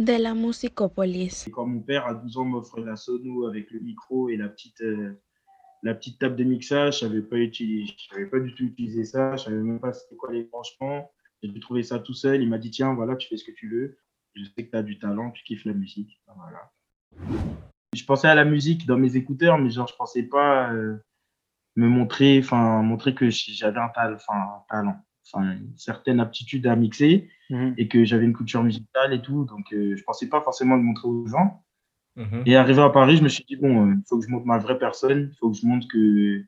de la musicopolis. Quand mon père, à 12 ans, m'offre la sono avec le micro et la petite, euh, la petite table de mixage, je savais pas pas du tout utiliser ça, je savais même pas c'était quoi les branchements. J'ai dû trouver ça tout seul. Il m'a dit, tiens, voilà, tu fais ce que tu veux. Je sais que tu as du talent, tu kiffes la musique. Voilà. Je pensais à la musique dans mes écouteurs, mais genre, je pensais pas euh, me montrer, montrer que j'avais un, un talent, une certaine aptitude à mixer Mhm. et que j'avais une culture musicale et tout. Donc, euh, je pensais pas forcément le montrer aux gens. Mhm. Et arrivé à Paris, je me suis dit, bon, il faut que je montre ma vraie personne. Il faut que je montre que,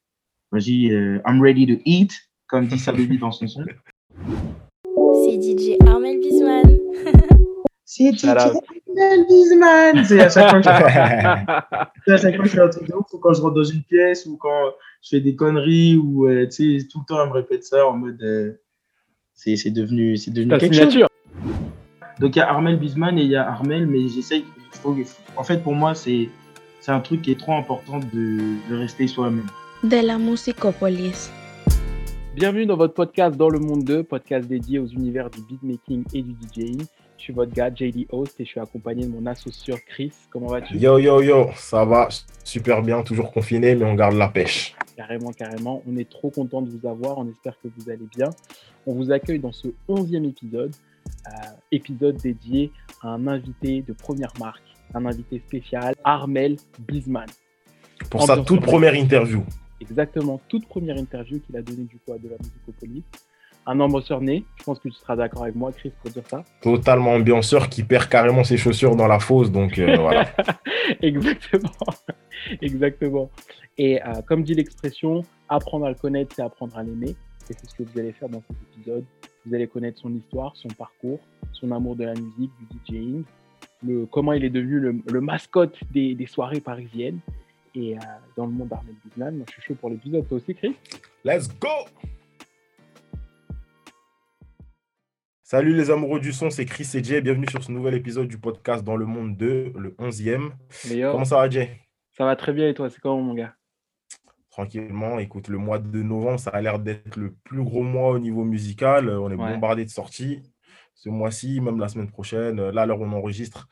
vas-y, euh, I'm ready to eat, comme dit Sababy dans son son. C'est DJ Armel Bisman. C'est Shout out. Bisman C'est à chaque fois que je C'est à chaque fois que je fais un truc de ouf, ou quand je rentre dans une pièce, ou quand je fais des conneries, ou euh, tu sais, tout le temps, elle me répète ça en mode. euh, c'est c'est devenu, c'est devenu Ta quelque chose. Donc il y a Armel Bisman et il y a Armel, mais j'essaye. En fait, pour moi, c'est c'est un truc qui est trop important de, de rester soi-même. De la musicopolis. Bienvenue dans votre podcast Dans le Monde 2, podcast dédié aux univers du beatmaking et du DJing. Je suis votre gars, JD Host, et je suis accompagné de mon associé Chris. Comment vas-tu? Yo, yo, yo, ça va super bien, toujours confiné, mais on garde la pêche. Carrément, carrément. On est trop content de vous avoir. On espère que vous allez bien. On vous accueille dans ce 11e épisode, euh, épisode dédié à un invité de première marque, un invité spécial, Armel Bisman. Pour sa toute première interview. Exactement, toute première interview qu'il a donnée du coup à de la musicopolis. Un ambianceur né, je pense que tu seras d'accord avec moi, Chris, pour dire ça. Totalement ambianceur qui perd carrément ses chaussures dans la fosse, donc euh, voilà. Exactement, exactement. Et euh, comme dit l'expression, apprendre à le connaître, c'est apprendre à l'aimer. Et c'est ce que vous allez faire dans cet épisode. Vous allez connaître son histoire, son parcours, son amour de la musique, du DJing, le, comment il est devenu le, le mascotte des, des soirées parisiennes. Et euh, dans le monde d'Armel Bisman, moi je suis chaud pour l'épisode. Toi aussi, Chris? Let's go Salut les amoureux du son, c'est Chris et Jay. Bienvenue sur ce nouvel épisode du podcast Dans le Monde 2, le 11e. Meilleur. Comment ça va, Jay? Ça va très bien et toi, c'est comment mon gars? Tranquillement, écoute, le mois de novembre, ça a l'air d'être le plus gros mois au niveau musical. On est Ouais. bombardé de sorties. Ce mois-ci, même la semaine prochaine, euh, là, l'heure où on enregistre,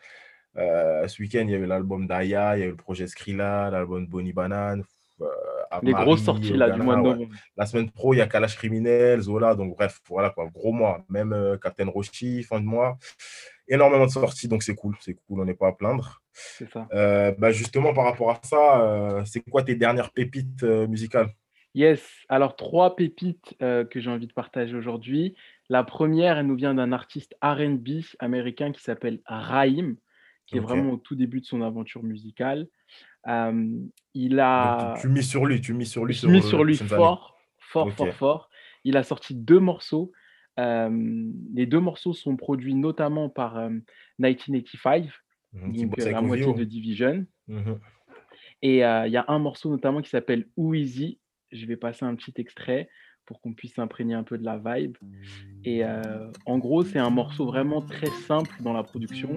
euh, ce week-end, il y avait l'album d'Aya, il y a eu le projet Skrilla, l'album Bonnie Banane. Euh, Les grosses sorties là du mois de ouais. novembre. La semaine pro, il y a Kalash Criminel, Zola, donc bref, voilà quoi, gros mois. Même euh, Captain Roshi, fin de mois. Énormément de sorties, donc c'est cool, c'est cool, on n'est pas à plaindre. C'est ça. Euh, bah, justement, par rapport à ça, c'est quoi tes dernières pépites musicales? Yes, alors trois pépites que j'ai envie de partager aujourd'hui. La première, elle nous vient d'un artiste RB américain qui s'appelle Raïm, qui est vraiment au tout début de son aventure musicale. Il a. Donc, tu, mises sur lui, tu mises sur lui. Je mis euh, sur lui fort, fort, fort, fort. Il a sorti deux morceaux. Les deux morceaux sont produits notamment par euh, 1985, Mhm, qui donc euh, la moitié de Division. Mhm. Et euh, il y a un morceau notamment qui s'appelle Easy. Je vais passer un petit extrait pour qu'on puisse s'imprégner un peu de la vibe. Et euh, en gros, c'est un morceau vraiment très simple dans la production.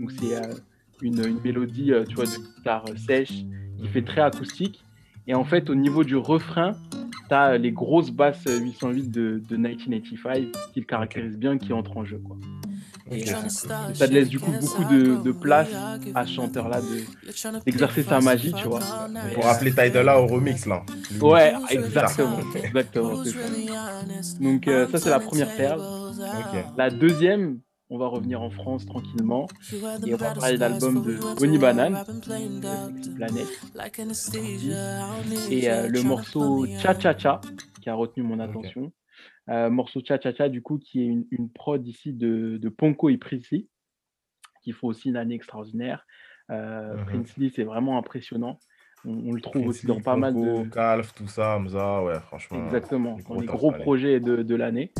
Donc c'est euh, une, une mélodie, euh, tu vois, de guitare euh, sèche qui fait très acoustique. Et en fait, au niveau du refrain, tu as les grosses basses euh, 808 de, de 1985 qui le caractérisent bien, qui entrent en jeu. Quoi. Et, euh, ça te laisse du coup beaucoup de, de place à ce chanteur-là de- d'exercer sa magie, tu vois. Pour rappeler Tidala au remix, là. Ouais, exactement. exactement c'est ça. Donc euh, ça, c'est la première perle. La deuxième, on va revenir en France tranquillement et on va parler d'album de Bonnie Banane, Planète. Et euh, le morceau Cha Cha Cha qui a retenu mon attention. Euh, morceau Cha Cha Cha, du coup, qui est une, une prod ici de, de Ponko et Princely, qui font aussi une année extraordinaire. Euh. Princely, c'est vraiment impressionnant. On, on le trouve aussi dans pas mal Ponko, de. Calf, tout ça, Hamza, ouais, franchement. Exactement, dans gros les gros année. projets de, de l'année.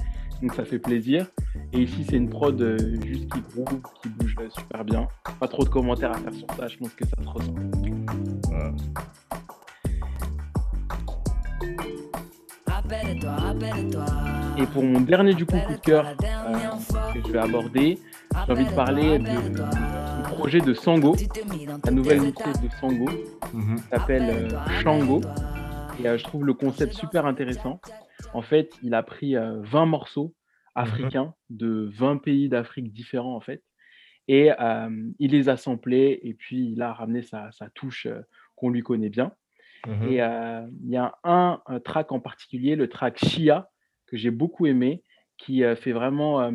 Donc ça fait plaisir. Et ici, c'est une prod euh, juste qui groove, qui bouge euh, super bien. Pas trop de commentaires à faire sur ça, je pense que ça se ressent. Ouais. Et pour mon dernier du coup coup de cœur euh, que je vais aborder, j'ai envie de parler de- du projet de Sango, la nouvelle mixtape de Sango, Mhm. qui s'appelle euh, Shango. Et euh, je trouve le concept super intéressant. En fait, il a pris euh, 20 morceaux africains de 20 pays d'Afrique différents en fait. Et il les a samplés et puis il a ramené sa, sa touche qu'on lui connaît bien. Mhm. Et il y a un, track en particulier, le track Shia, que j'ai beaucoup aimé, qui fait vraiment,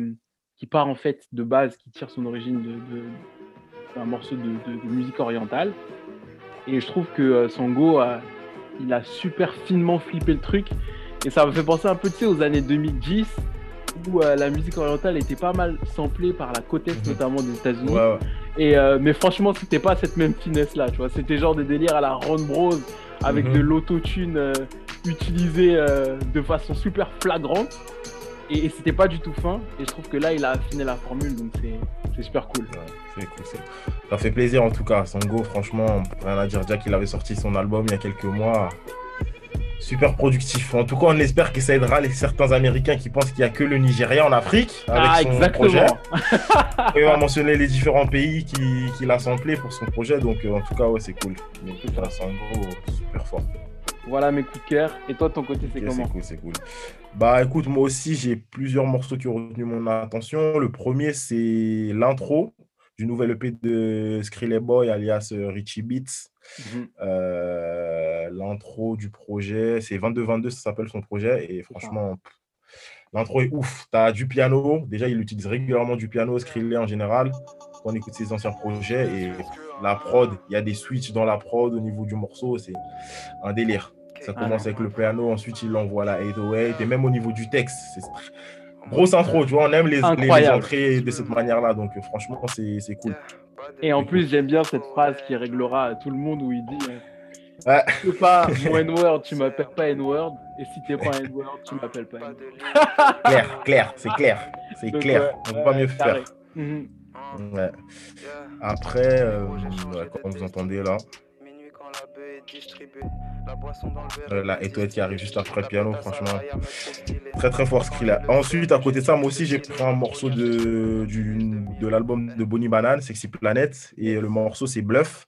qui part en fait de base, qui tire son origine de, d'un morceau de, de, musique orientale. Et je trouve que Sango, il a super finement flippé le truc. Et ça me fait penser un peu tu sais, aux années 2010, où la musique orientale était pas mal samplée par la côte est, Mhm. notamment des États-Unis. Ouais, ouais. Et euh, mais franchement, c'était pas cette même finesse là, tu vois. C'était genre des délires à la Ron Bros avec Mhm. de l'autotune euh, utilisé euh, de façon super flagrante. Et, et c'était pas du tout fin. Et je trouve que là, il a affiné la formule, donc c'est super cool. Ouais, c'est cool, Ça fait plaisir en tout cas. Sango, franchement, rien à dire. Déjà qu'il avait sorti son album il y a quelques mois. Super productif. En tout cas, on espère que ça aidera les certains Américains qui pensent qu'il n'y a que le Nigeria en Afrique avec ah, son exactement. projet. Il va mentionner les différents pays qu'il qui a samplé pour son projet. Donc, euh, en tout cas, ouais, c'est cool. Mais C'est ça. Sango, super fort. Voilà mes coups de cœur. Et toi, de ton côté, c'est Ok, comment c'est cool, c'est cool. Bah écoute, moi aussi j'ai plusieurs morceaux qui ont retenu mon attention. Le premier c'est l'intro du nouvel EP de Skrille Boy alias euh, Richie Beats. Mhm. Euh, l'intro du projet, c'est 22-22, ça s'appelle son projet. Et franchement, pff, l'intro est ouf. Tu as du piano, déjà il utilise régulièrement du piano, Skrille en général, quand on écoute ses anciens projets. Et pff, la prod, il y a des switches dans la prod au niveau du morceau, c'est un délire. Ça Ah commence avec le piano, ensuite il l'envoie à la 808, et même au niveau du texte, c'est grosse intro, tu vois, on aime les, les- entrées de cette manière-là, donc euh, franchement, c'est c'est cool. Et en plus, j'aime bien cette phrase qui réglera à tout le monde où il dit euh, Ouais. T'es pas mon N-word, tu m'appelles pas N-word. Et si t'es pas N-word, tu m'appelles pas N-word. Clair, clair, c'est clair, c'est clair, ouais, on ne peut pas mieux carré. faire. Mhm. Ouais. Après, euh, comme vous entendez là, euh, la 808 qui arrive juste après le piano, franchement, très très fort ce qu'il a. Ensuite, à côté de ça, moi aussi, j'ai pris un morceau de, du, de l'album de Bonnie Banane, Sexy Planet, et le morceau c'est Bluff,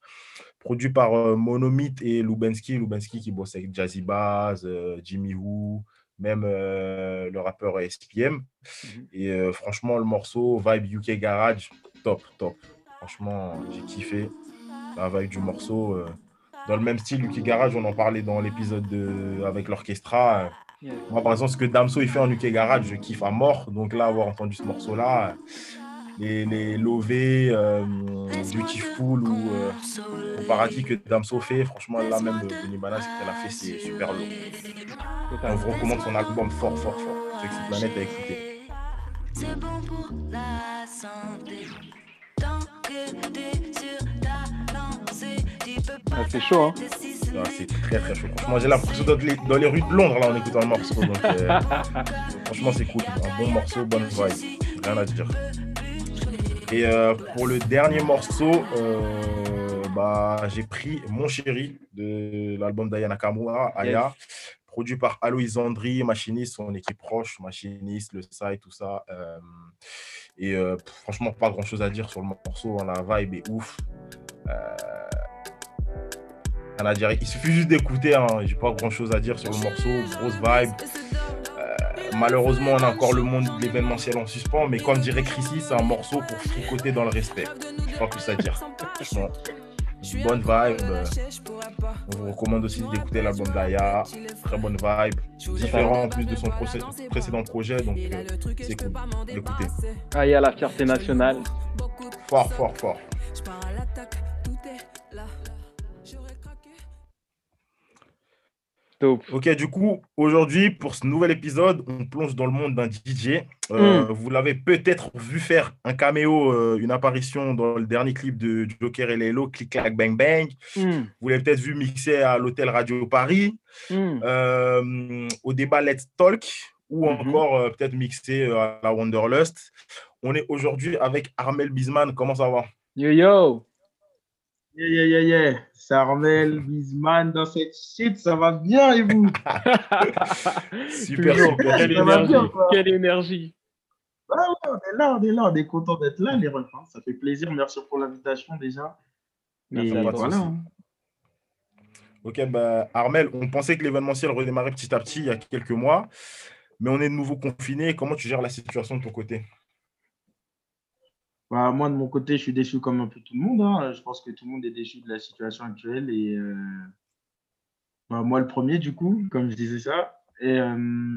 produit par euh, Monomyth et Lubensky. Lubensky qui bosse avec Jazzy Bass, euh, Jimmy Woo, même euh, le rappeur SPM. Mhm. Et euh, franchement, le morceau Vibe UK Garage, top, top. Franchement, j'ai kiffé la vibe du morceau. Euh, dans le même style, UK Garage, on en parlait dans l'épisode de- avec l'orchestra. Moi, par exemple, ce que Damso il fait en UK Garage, je kiffe à mort. Donc là, avoir entendu ce morceau-là, les, les Lové, euh, Beautiful ou euh, au paradis que Damso fait, franchement, là même, Benny Bana, ce qu'elle a fait, c'est super lourd. On vous recommande son album fort, fort, fort. Sexy Planet à écouter. C'est bon pour la santé. Tant que t'es sur Ah, c'est chaud, hein. Ah, c'est très, très chaud. Franchement, j'ai l'impression d'être les- dans les rues de Londres là en écoutant le morceau. Donc, euh, franchement, c'est cool. Un bon morceau, bonne vibe. Rien à dire. Et euh, pour le dernier morceau, euh, bah, j'ai pris Mon Chéri de l'album d'Ayana Nakamura, Aya, produit par Aloïs Andri, machiniste, son équipe proche, machiniste, le site, tout ça. euh, et franchement, pas grand chose à dire sur le morceau. hein, la vibe est ouf. Euh, rien à dire. Il suffit juste d'écouter. Hein, J'ai pas grand chose à dire sur le morceau. Grosse vibe. Euh, malheureusement, on a encore le monde de l'événementiel en suspens, mais comme dirait Chrissy, c'est un morceau pour fricoter dans le respect. J'ai pas plus à dire. Franchement, bonne vibe. On vous recommande aussi d'écouter l'album d'Aya. Très bonne vibe. Différent en plus de son précédent projet, donc euh, c'est cool d'écouter. Ah, il y a la fierté nationale. Fort, fort, fort. Top. Ok, du coup, aujourd'hui, pour ce nouvel épisode, on plonge dans le monde d'un DJ. Euh, Vous l'avez peut-être vu faire un caméo, euh, une apparition dans le dernier clip de Joker et Lelo, Click Clack Bang Bang. Hmm, Vous l'avez peut-être vu mixer à l'hôtel Radio Paris, hmm. euh, au débat Let's Talk, ou Mhm. encore euh, peut-être mixé euh, à la Wanderlust. On est aujourd'hui avec Armel Bisman. Comment ça va? Yo yo. Yeah, yeah, yeah, yeah. C'est Armel, Bisman dans cette shit, ça va bien et vous? Super, super, Quelle Ça va énergie. bien. Quelle énergie. Ah ouais, On est là, on est là, on est content d'être là, les refs. hein. Ça fait plaisir, merci pour l'invitation déjà. Merci Et voilà. hein. Ok, bah, Armel, on pensait que l'événementiel redémarrait petit à petit il y a quelques mois, mais on est de nouveau confiné. Comment tu gères la situation de ton côté? Bah, moi, de mon côté, je suis déçu comme un peu tout le monde. hein. Je pense que tout le monde est déçu de la situation actuelle. Et euh, bah, moi, le premier, du coup, comme je disais ça. Et euh,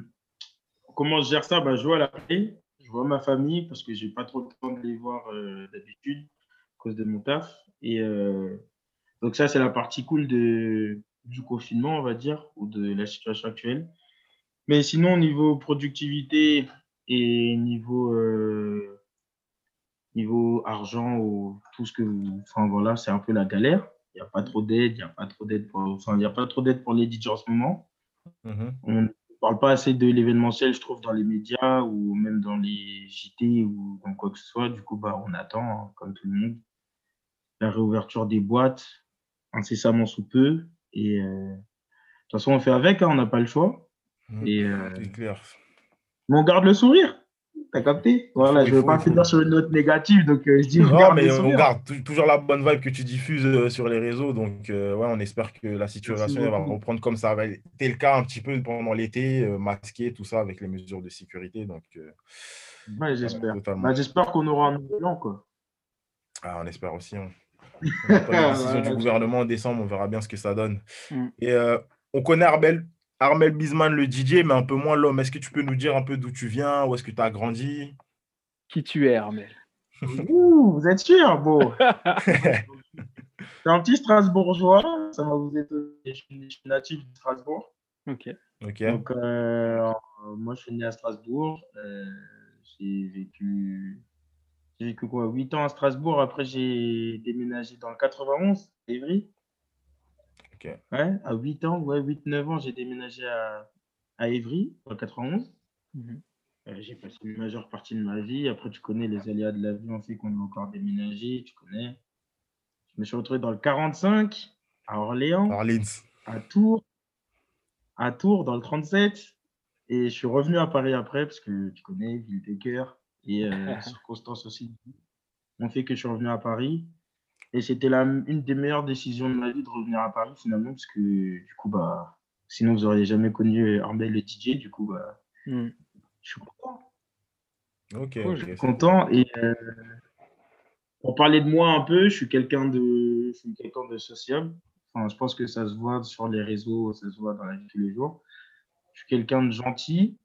comment je gère ça? Bah, Je vois la paix, je vois ma famille parce que j'ai pas trop le temps de les voir euh, d'habitude à cause de mon taf. Et donc, ça, c'est la partie cool de, du confinement, on va dire, ou de la situation actuelle. Mais sinon, niveau productivité et niveau. Niveau argent ou tout ce que vous... Enfin voilà, c'est un peu la galère. Il n'y a pas trop d'aide, il n'y a pas trop d'aide pour... Enfin, il n'y a pas trop d'aide pour les DJ en ce moment. Mhm. On ne parle pas assez de l'événementiel, je trouve, dans les médias ou même dans les JT ou dans quoi que ce soit. Du coup, bah, on attend, hein, comme tout le monde, la réouverture des boîtes incessamment sous peu. Et euh, de toute façon, on fait avec, hein, on n'a pas le choix. Mhm. Et, euh, C'est clair. mais on garde le sourire. T'as capté? Voilà, Il je ne veux pas finir sur une note négative, donc euh, je dis on Non, garde mais on garde tou- toujours la bonne vibe que tu diffuses euh, sur les réseaux. Donc, euh, ouais, on espère que la situation va reprendre comme ça avait été le cas un petit peu pendant l'été, euh, masqué, tout ça, avec les mesures de sécurité. Donc, euh, Ouais, j'espère. Bah, j'espère qu'on aura un nouvel an, quoi. Ah, on espère aussi. hein. On attend décisions Voilà, du gouvernement en décembre, on verra bien ce que ça donne. Mm. Et euh, on connaît Armel, Armel Bisman, le DJ, mais un peu moins l'homme. Est-ce que tu peux nous dire un peu d'où tu viens, où est-ce que tu as grandi? Qui tu es, Armel? Ouh, vous êtes sûr Bon. C'est un petit Strasbourgeois, ça va vous étonner. Je suis natif de Strasbourg. Ok. Ok. Donc, euh, moi, je suis né à Strasbourg. Euh, j'ai vécu, j'ai vécu quoi, 8 ans à Strasbourg. Après, j'ai déménagé dans le 91, à Évry. Ok. Ouais, à 8 ans, ouais, 8-9 ans, j'ai déménagé à, à Évry, le 91. Mhm. Euh, j'ai passé une majeure partie de ma vie. Après, tu connais les aléas de la vie, on fait qu'on a encore déménagé, tu connais. Je me suis retrouvé dans le 45, à Orléans, à Tours, à Tours, dans le 37. Et je suis revenu à Paris après, parce que tu connais, ville des cœurs, et euh, circonstances aussi ont fait que je suis revenu à Paris. Et c'était la- une des meilleures décisions de ma vie de revenir à Paris, finalement, parce que du coup, bah, sinon, vous n'auriez jamais connu Armel le DJ. Du coup, bah, Hmm. je suis content. Ok. Je suis content. Et euh, pour parler de moi un peu, je suis quelqu'un de, je suis quelqu'un de sociable. Enfin, je pense que ça se voit sur les réseaux, ça se voit dans la vie de tous les jours. Je suis quelqu'un de gentil,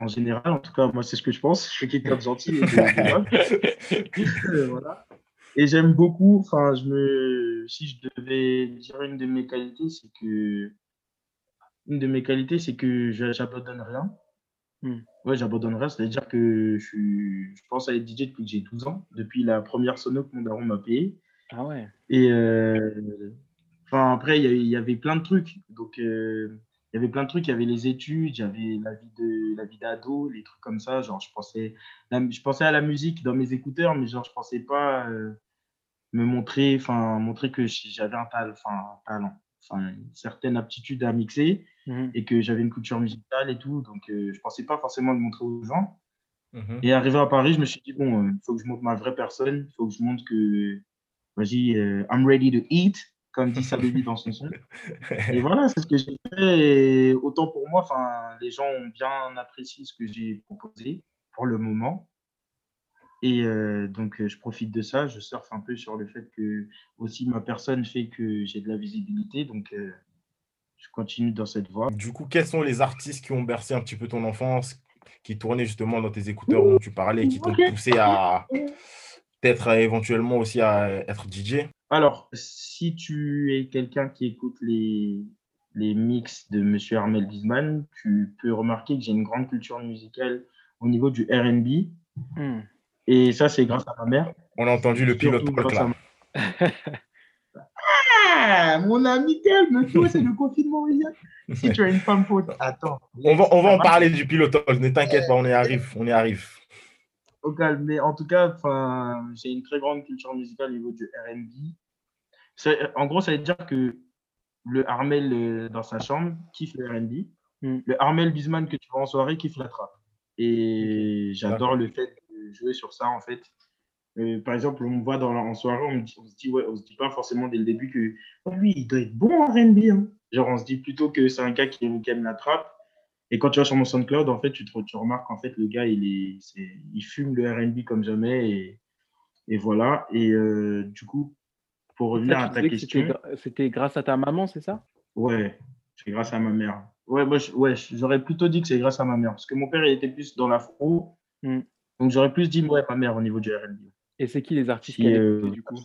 en général. En tout cas, moi, c'est ce que je pense. Je suis quelqu'un de gentil et de, voilà. Et j'aime beaucoup, enfin, je me, si je devais dire une de mes qualités, c'est que, une de mes qualités, c'est que j'abandonne rien. Hmm. Ouais, j'abandonne rien, c'est-à-dire que je, suis, je pense à être DJ depuis que j'ai 12 ans, depuis la première sono que mon daron m'a payé. Ah ouais. Et euh, enfin, après, il y, avait- il y avait plein de trucs. Donc, euh, il y avait plein de trucs. Il y avait les études, il y avait la vie de la vie d'ado, les trucs comme ça. Genre, je pensais, je pensais à la musique dans mes écouteurs, mais genre, je pensais pas euh, me montrer, enfin, montrer que j'avais un, talent, une certaine aptitude à mixer Mhm. et que j'avais une culture musicale et tout. Donc, euh, je pensais pas forcément le montrer aux gens. Mhm. Et arrivé à Paris, je me suis dit, bon, il faut que je montre ma vraie personne. Il faut que je montre que, vas-y, euh, I'm ready to eat, comme dit Sababy dans son son. Et voilà, c'est ce que j'ai fait. Et autant pour moi, les gens ont bien apprécié ce que j'ai proposé pour le moment. Et euh, donc, je profite de ça. Je surfe un peu sur le fait que aussi ma personne fait que j'ai de la visibilité. Donc, euh, je continue dans cette voie. Du coup, quels sont les artistes qui ont bercé un petit peu ton enfance, qui tournaient justement dans tes écouteurs dont tu parlais, qui t'ont poussé à peut-être éventuellement aussi à être DJ Alors, si tu es quelqu'un qui écoute les, les mix de Monsieur Armel Bisman, tu peux remarquer que j'ai une grande culture musicale au niveau du RB. Et ça, c'est grâce à ma mère. On a entendu le pilote ma- Ah, mon ami, calme-toi, c'est le confinement. Si tu as une femme faute, attends. On va, on va en parler du pilote ne t'inquiète pas, on y arrive, on y arrive. Au calme. Mais en tout cas, enfin, j'ai une très grande culture musicale au niveau du RB. En gros, ça veut dire que le Armel euh, dans sa chambre kiffe le RB. Mm. Le Armel Bisman que tu vois en soirée kiffe la trappe. Et j'adore le fait de jouer sur ça, en fait. Euh, par exemple, on me voit dans, en soirée, on, me dit, on se dit, ouais, on se dit pas forcément dès le début que oh, lui, il doit être bon en RB. hein. Genre, on se dit plutôt que c'est un gars qui qui aime la trappe. Et quand tu vas sur mon SoundCloud, en fait, tu, te, tu remarques en fait le gars, il, est, il fume le RB comme jamais. Et, Et voilà. Et euh, du coup, pour revenir Ça, à ta question, c'était grâce à ta maman, c'est ça? Ouais, c'est grâce à ma mère. Ouais, moi, ouais, j'aurais plutôt dit que c'est grâce à ma mère. Parce que mon père, il était plus dans l'afro. Mm. Donc, j'aurais plus dit, ouais, ma mère au niveau du RB. Et c'est qui les artistes Si, qu'elle euh, du coup?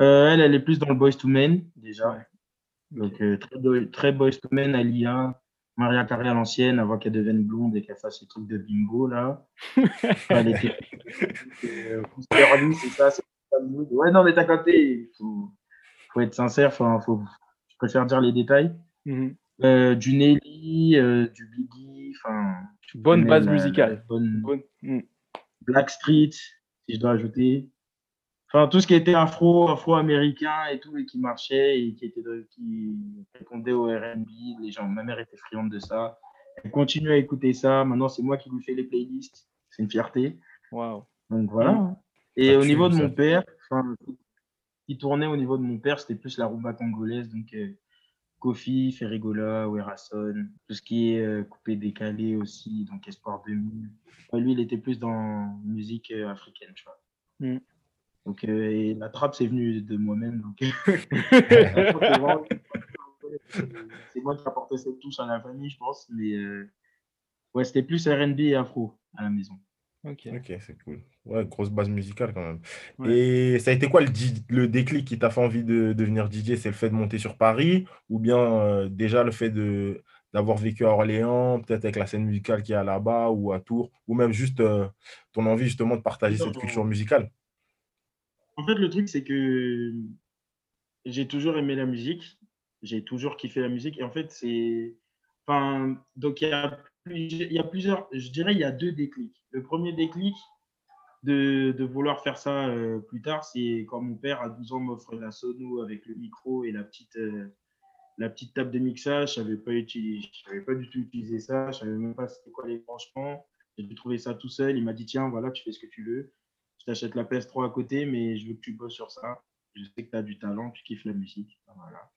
Euh, elle, elle est plus dans le Boys to Men, déjà. Ouais. Donc, euh, très, très Boys to Men, Alia, Maria Carré à l'ancienne, avant qu'elle devienne blonde et qu'elle fasse ces trucs de bimbo, là. elle était. c'est ça, c'est. Ouais, non, mais t'as capté. Il faut, faut être sincère. Enfin, faut, je préfère dire les détails. Mhm. Euh, du Nelly, du Biggie, enfin. Bonne base musicale. bonne, Bonne- Mhm. Blackstreet, si je dois ajouter. Enfin, tout ce qui était afro, afro-américain et tout, et qui marchait et qui, était de- qui répondait au RB. Les gens, ma mère était friande de ça. Elle continue à écouter ça. Maintenant, c'est moi qui lui fais les playlists. C'est une fierté. Waouh. Donc voilà. Mm. Et Ça au niveau de ça. mon père, enfin, qui tournait au niveau de mon père, c'était plus la rumba congolaise. Donc, euh, Kofi, Ferrigola, Werason, tout ce qui est euh, coupé décalé aussi, donc Espoir 2000. Ouais, lui, il était plus dans musique euh, africaine, tu vois. Mm. Donc, euh, et la trappe, c'est venu de moi-même. Donc, c'est moi qui apportais cette touche à la famille, je pense. Mais euh, ouais, c'était plus RB et afro à la maison. Ok. Ok, c'est cool. Ouais, grosse base musicale quand même. Ouais. Et ça a été quoi le, le déclic qui t'a fait envie de devenir DJ? C'est le fait de monter sur Paris ou bien euh, déjà le fait de d'avoir vécu à Orléans, peut-être avec la scène musicale qu'il y a là-bas ou à Tours, ou même juste euh, ton envie justement de partager cette culture musicale? En fait, le truc, c'est que j'ai toujours aimé la musique. J'ai toujours kiffé la musique. Et en fait, c'est. Enfin, donc, il y, a, plus- il y a plusieurs. Je dirais, il y a deux déclics. Le premier déclic de, de vouloir faire ça euh, plus tard, c'est quand mon père, à 12 ans, m'offre la sono avec le micro et la petite, euh, la petite table de mixage. Je savais pas, pas du tout utiliser ça. Je savais même pas c'était quoi les branchements. J'ai dû trouver ça tout seul. Il m'a dit Tiens, voilà, tu fais ce que tu veux je t'achète la PS3 à côté, mais je veux que tu bosses sur ça. Je sais que tu as du talent, tu kiffes la musique. Voilà.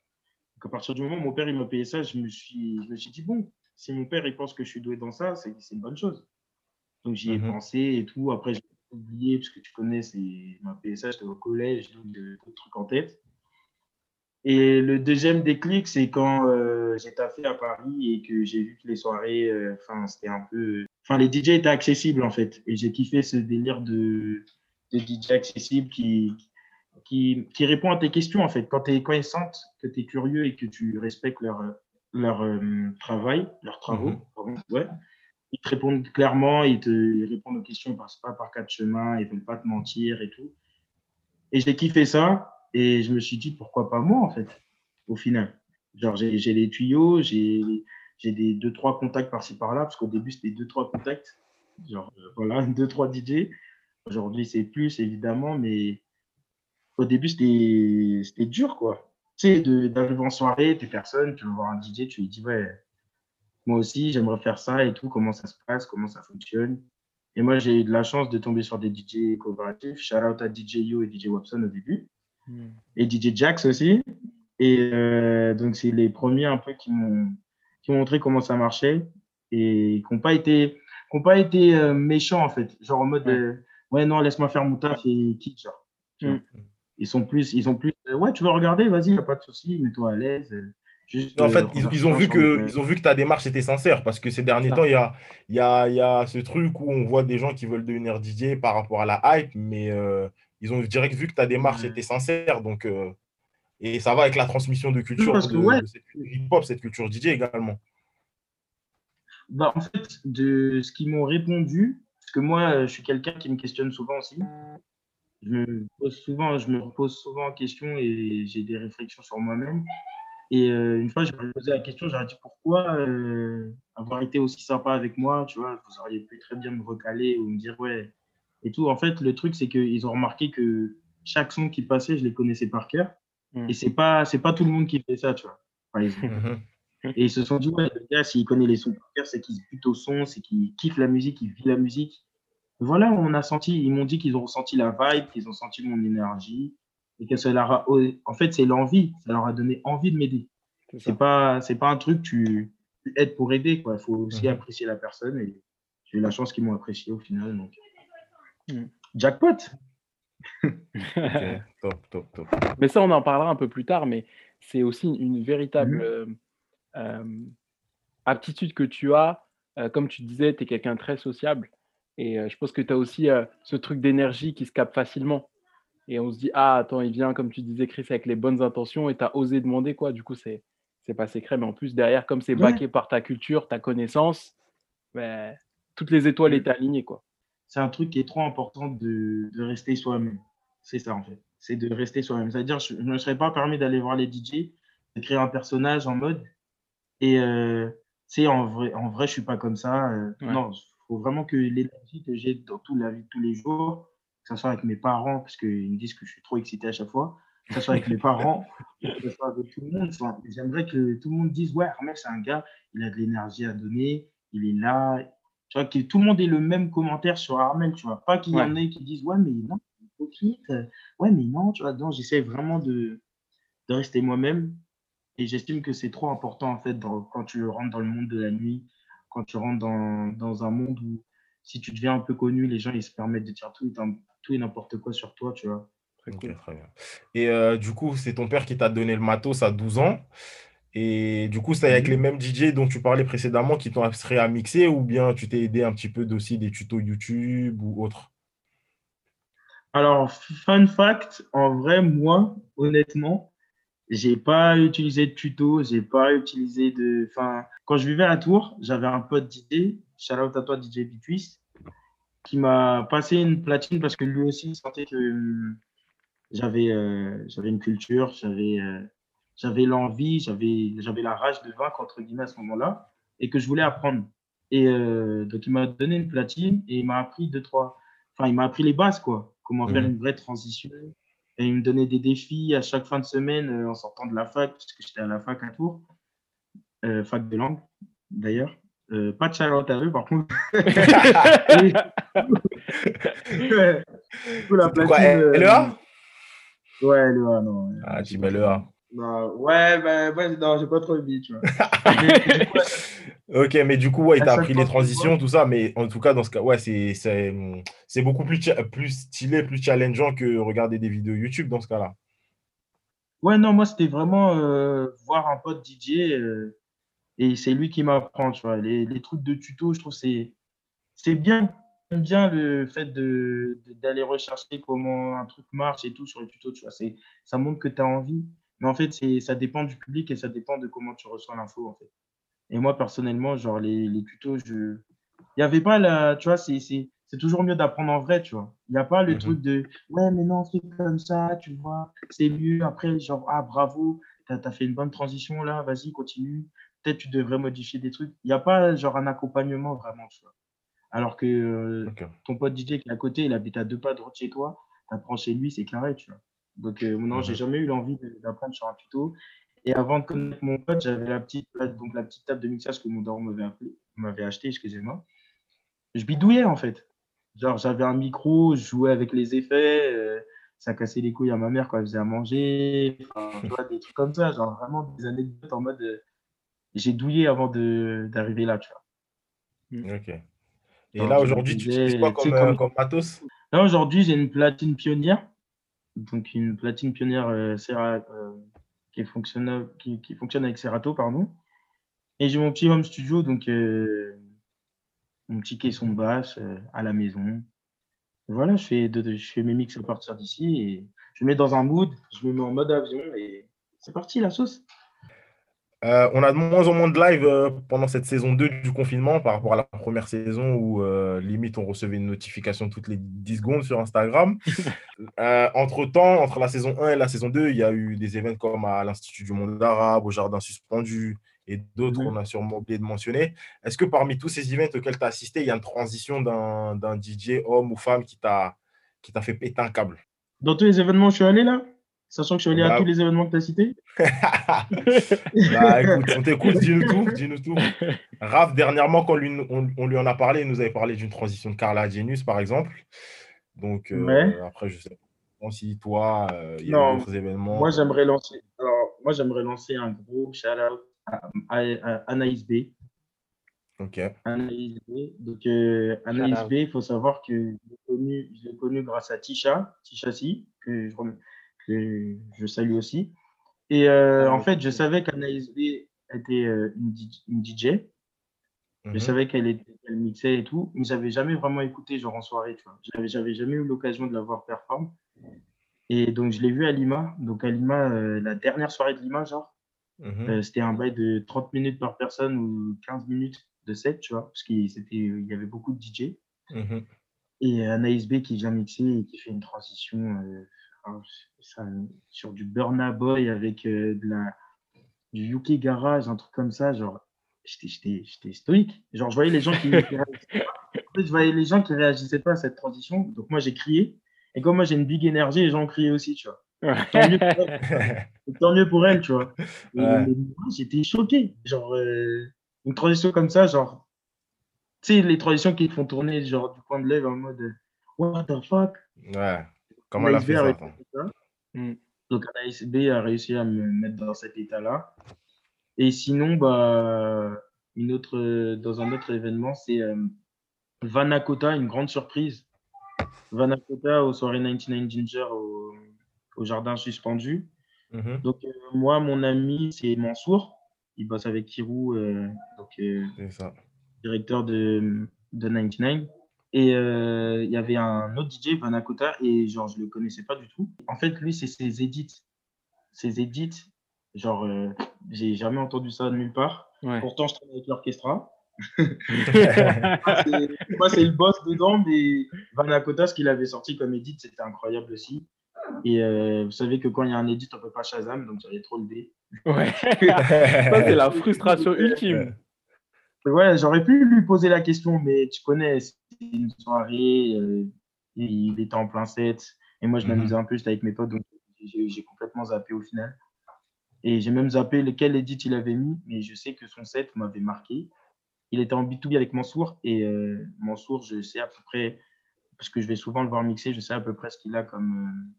Donc à partir du moment où mon père il m'a payé ça, je me suis, je me suis dit, bon, si mon père il pense que je suis doué dans ça, c'est c'est une bonne chose. Donc j'y ai Mhm. pensé et tout. Après, j'ai oublié, parce que tu connais, c'est- m'a ça, j'étais au collège, donc j'ai beaucoup de trucs en tête. Et le deuxième déclic, c'est quand euh, j'ai taffé à Paris et que j'ai vu que les soirées, euh, enfin, c'était un peu. Enfin, les DJ étaient accessibles en fait. Et j'ai kiffé ce délire de, de DJ accessible qui, qui, qui répond à tes questions en fait. Quand, quand ils sentent que tu es curieux et que tu respectes leur, leur euh, travail, leurs travaux, Mhm. pardon, ouais, ils te répondent clairement, ils te ils répondent aux questions, passent pas par quatre chemins, ils veulent pas te mentir et tout. Et j'ai kiffé ça et je me suis dit pourquoi pas moi en fait, au final. Genre j'ai les tuyaux, j'ai j'ai des deux trois contacts par-ci par-là parce qu'au début c'était deux trois contacts, genre euh, voilà deux trois DJ. Aujourd'hui c'est plus évidemment, mais au début c'était dur quoi. Tu sais d'arriver en soirée, t'es personne, tu veux voir un DJ, tu lui dis ouais moi aussi j'aimerais faire ça et tout, comment ça se passe, comment ça fonctionne. Et moi j'ai eu de la chance de tomber sur des DJ coopératifs. Shout out à DJ Yo et DJ Wapson au début Mhm. et DJ Jax aussi. Et euh, donc, c'est les premiers un peu qui m'ont montré comment ça marchait et qui n'ont pas été, qui ont pas été euh, méchants, en fait. Genre en mode, Ouais. euh, ouais, non, laisse-moi faire mon taf et quitte, genre. Tu vois. Mm. Ils sont plus, ils ont plus, ouais, tu veux regarder, vas-y, y a pas de souci, mets-toi à l'aise. Juste, En euh, fait, ils, ils ont vu que, ils ont vu que ta démarche était sincère parce que ces derniers temps, il y a, il y a, il y a ce truc où on voit des gens qui veulent devenir DJ par rapport à la hype, mais euh, ils ont direct vu que ta démarche Ouais. était sincère. Donc, euh, et ça va avec la transmission de culture parce que, de, ouais. de cette hip-hop, cette culture DJ également. Bah, en fait, de ce qu'ils m'ont répondu, parce que moi, je suis quelqu'un qui me questionne souvent aussi. Je me pose souvent, je me repose souvent en question et j'ai des réflexions sur moi-même. Et euh, une fois, je me posé la question, j'ai dit pourquoi euh, avoir été aussi sympa avec moi, tu vois, vous auriez pu très bien me recaler ou me dire ouais et tout. En fait, le truc, c'est qu'ils ont remarqué que chaque son qui passait, je les connaissais par cœur. Mm. Et c'est pas, c'est pas tout le monde qui fait ça, tu vois. par exemple. Mhm. Et ils se sont dit, ouais, le gars, s'il connaît les sons par cœur, c'est qu'il bute au son, c'est qu'il kiffe la musique, il vit la musique. Voilà, on a senti, ils m'ont dit qu'ils ont ressenti la vibe, qu'ils ont senti mon énergie, et que ça leur a, en fait, c'est l'envie, ça leur a donné envie de m'aider. C'est pas, c'est pas un truc, tu, tu aides pour aider, quoi. Il faut aussi Mhm. apprécier la personne, et j'ai eu la chance qu'ils m'ont apprécié au final, donc. Mhm. Jackpot! Top, top, top. Mais ça, on en parlera un peu plus tard, mais c'est aussi une véritable Mhm. euh, euh, aptitude que tu as. Euh, comme tu disais, tu es quelqu'un de très sociable. Et euh, je pense que tu as aussi euh, ce truc d'énergie qui se capte facilement. Et on se dit, ah, attends, il vient, comme tu disais, Chris, avec les bonnes intentions et tu as osé demander, quoi. Du coup, c'est c'est pas secret. Mais en plus, derrière, comme c'est Ouais. baqué par ta culture, ta connaissance, ben, toutes les étoiles étaient alignées, quoi. c'est un truc qui est trop important de, de rester soi-même. C'est ça, en fait. C'est de rester soi-même. C'est-à-dire, je ne me serais pas permis d'aller voir les DJ, de créer un personnage en mode. Et, euh, tu sais, en vrai, en vrai, je suis pas comme ça. euh, Ouais. Non, il faut vraiment que l'énergie que j'ai dans toute la vie de tous les jours, que ce soit avec mes parents, parce qu'ils me disent que je suis trop excité à chaque fois, que ce soit avec mes parents, que ce soit avec tout le monde. Enfin, J'aimerais que tout le monde dise, ouais, Armel, c'est un gars, il a de l'énergie à donner, il est là, tu vois, que tout le monde ait le même commentaire sur Armel, tu vois. Pas qu'il y en ait qui disent, ouais, mais non, euh, Ouais, mais non, tu vois. Non, j'essaie vraiment de, de rester moi-même. Et j'estime que c'est trop important, en fait, dans- quand tu rentres dans le monde de la nuit, quand tu rentres dans, dans un monde où, si tu deviens un peu connu, les gens, ils se permettent de dire tout tout et n'importe quoi sur toi, tu vois. Très cool. très bien. Et euh, du coup, c'est ton père qui t'a donné le matos à 12 ans. Et du coup, c'est avec les mêmes DJ dont tu parlais précédemment qui t'ont appris à mixer ou bien tu t'es aidé un petit peu aussi des tutos YouTube ou autre? Alors, fun fact, en vrai, moi, honnêtement, j'ai pas utilisé de tuto, j'ai pas utilisé de. Enfin, quand je vivais à Tours, j'avais un pote DJ, shout out à toi DJ Bitwist, qui m'a passé une platine parce que lui aussi il sentait que hum, j'avais euh, j'avais une culture, j'avais euh, j'avais l'envie, j'avais j'avais la rage de vaincre entre guillemets à ce moment-là et que je voulais apprendre. Et euh, donc il m'a donné une platine et il m'a appris deux trois, enfin il m'a appris les bases quoi, comment faire Mhm. une vraie transition. Et il me donnait des défis à chaque fin de semaine euh, en sortant de la fac, parce que j'étais à la fac à Tours, euh, fac de langue d'ailleurs. Euh, pas de shout-out à eux par contre. Et- Ouais. La quoi, platine, euh, LEA? Ouais, LEA, non. Ah, tu mets le A. Non, ouais, ben, ouais, non, j'ai pas trop envie, tu vois. Mais, Ok, mais du coup, ouais, il À t'a chaque appris les transitions, tout ça, mais en tout cas, dans ce cas, ouais, c'est c'est c'est beaucoup plus, plus stylé, plus challengeant que regarder des vidéos YouTube dans ce cas-là. Ouais, non, moi, c'était vraiment euh, voir un pote DJ euh, et c'est lui qui m'apprend, tu vois. Les, les trucs de tuto, je trouve c'est c'est bien. J'aime bien le fait de d'aller rechercher comment un truc marche et tout sur les tutos, tu vois. C'est, ça montre que tu as envie. Mais en fait, c'est, ça dépend du public et ça dépend de comment tu reçois l'info, en fait. Et moi, personnellement, genre, les, les tutos, je... Il n'y avait pas la... Tu vois, c'est, c'est, c'est toujours mieux d'apprendre en vrai, tu vois. Il n'y a pas le Mhm. truc de « Ouais, mais non, fais comme ça, tu vois, c'est mieux. » Après, genre « Ah, bravo, tu as, fait une bonne transition là, vas-y, continue. Peut-être tu devrais modifier des trucs. » Il n'y a pas, genre, un accompagnement vraiment, tu vois. Alors que euh, ton pote DJ qui est à côté, il habite à deux pas de route chez toi, tu apprends chez lui, c'est carré, tu vois. Donc, euh, non, j'ai Mhm. jamais eu l'envie d'apprendre sur un tuto. Et avant de connaître mon pote, j'avais la petite, donc la petite table de mixage que mon daron m'avait m'avait acheté, excusez-moi. Je bidouillais en fait. Genre, j'avais un micro, je jouais avec les effets, euh, ça cassait les couilles à ma mère quand elle faisait à manger, enfin, tu vois, des trucs comme ça, genre vraiment des anecdotes en mode j'ai douillé avant d'arriver là, tu vois. Ok. Et là, aujourd'hui, tu utilises quoi comme, euh, comme- comme matos? Là, aujourd'hui, j'ai une platine pionnière. Donc, une platine pionnière euh, euh, qui, fonctionne, qui, qui fonctionne avec Serato, pardon. Et j'ai mon petit home studio, donc euh, mon petit caisson de basse euh, à la maison. Voilà, je fais, de, de- je fais mes mix à partir d'ici et je me mets dans un mood, je me mets en mode avion et c'est parti la sauce. Euh, on a de moins en moins de live euh, pendant cette saison 2 du confinement par rapport à la première saison où euh, limite on recevait une notification toutes les 10 secondes sur Instagram. Entre-temps, entre la saison 1 et la saison 2, il y a eu des événements comme à l'Institut du monde arabe, au Jardin suspendu et d'autres Mhm. qu'on a sûrement oublié de mentionner. Est-ce que parmi tous ces événements auxquels tu as assisté, il y a une transition d'un d'un DJ, homme ou femme, qui t'a qui t'a fait péter un câble? Dans tous les événements où je suis allé là, sachant que je suis allé Bah, à tous les événements que tu as cités, Bah écoute, on t'écoute, dis-nous tout, dis-nous tout. Raph, dernièrement, quand lui- on, on lui en a parlé, il nous avait parlé d'une transition de Carla Genius, par exemple. Donc euh, Ouais. après, je sais pas si toi, euh, il y a d'autres événements. Moi, j'aimerais lancer. Alors, moi, j'aimerais lancer un gros shout-out à, à- à Anaïs B. Ok. Anaïs B. Donc, euh, Anaïs. B, il faut savoir que connu, je l'ai connu grâce à Tisha, Tisha Si, que je, rem- que je salue aussi. Et euh, Ah, en fait, je savais qu'Anaïs B était euh, une, DJ une DJ. Je Mhm. savais qu'elle était, mixait et tout, mais j'avais jamais vraiment écouté, genre en soirée, tu vois. J'avais, jamais eu l'occasion de la voir performer. Et donc, je l'ai vue à Lima. Donc, à Lima, euh, la dernière soirée de Lima, genre, Mhm. euh, c'était un bail de 30 minutes par personne ou 15 minutes de set, tu vois, parce qu'il c'était, il y avait beaucoup de DJ. Mhm. Et Anaïs B qui vient mixer et qui fait une transition euh, enfin, ça, sur du Burna Boy avec euh, de la, du UK Garage, un truc comme ça, genre, j'étais, stoïque. Genre, je voyais les gens qui, je voyais les gens qui réagissaient pas à cette transition. Donc, moi, j'ai crié. Et comme moi, j'ai une big énergie, les gens ont crié aussi, tu vois. Tant mieux pour elle, tant mieux pour elle, tu vois. Ouais. j'étais choqué. Genre, euh, une transition comme ça, genre, tu sais, les transitions qui font tourner, genre, du coin de l'œil en mode What the fuck? Ouais. Comment elle a fait a ça réussi attends? à faire ça? Mm. Donc, Anaïs B a réussi à me mettre dans cet état-là. Et sinon, bah, une autre, dans un autre événement, c'est euh, Vanakota, une grande surprise. Vanakota aux soirées 99 Ginger au, au jardin suspendu. Mhm. Donc, euh, moi, mon ami, c'est Mansour. Il bosse avec Kirou, euh, donc, euh, ça. directeur de, de 99. Et euh, il y avait un autre DJ, Vanakota, et genre, je le connaissais pas du tout. En fait, lui, c'est ses edits. Ses edits, genre, euh, j'ai jamais entendu ça de nulle part. Ouais. Pourtant, je travaille avec l'orchestra. Moi, c'est le boss dedans, mais Vanakota, ce qu'il avait sorti comme edit, c'était incroyable aussi. Et euh, vous savez que quand il y a un edit, on peut pas Shazam, donc j'avais trop le dé. Ouais. Ça, c'est la frustration ultime. Ouais, j'aurais pu lui poser la question, mais tu connais, c'est une soirée, euh, il était en plein set, et moi je Mhm. m'amusais un peu, j'étais avec mes potes, donc j'ai complètement zappé au final. Et j'ai même zappé lequel edit il avait mis, mais je sais que son set m'avait marqué. Il était en B2B avec Mansour, et euh, Mansour, je sais à peu près, parce que je vais souvent le voir mixer, je sais à peu près ce qu'il a comme, euh,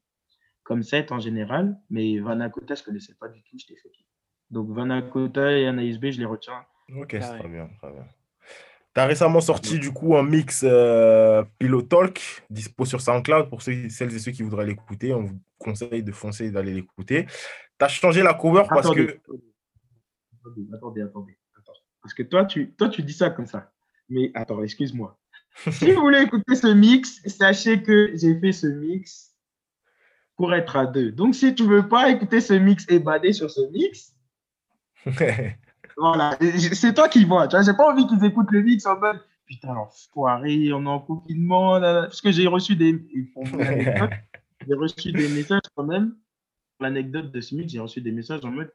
comme set en général, mais Vanakota, je ne connaissais pas du tout, j'étais choqué. Donc Vanakota et Anaïs B, je les retiens. Ok, c'est très bien, très bien. Tu as récemment sorti du coup un mix euh, Pillow Talk, dispo sur SoundCloud pour ceux, celles et ceux qui voudraient l'écouter. On vous conseille de foncer et d'aller l'écouter. Tu as changé la cover parce Attendez, que. attendez, attendez, attendez. Parce que toi tu, toi, tu dis ça comme ça. Mais attends, excuse-moi. si vous voulez écouter ce mix, sachez que j'ai fait ce mix pour être à deux. Donc, si tu veux pas écouter ce mix et bader sur ce mix, voilà, c'est toi qui vois. Tu vois, j'ai pas envie qu'ils écoutent le mix en mode putain, enfoiré, on est en confinement. là, là. Parce que j'ai reçu des. J'ai reçu des messages quand même. L'anecdote de ce mix, j'ai reçu des messages en mode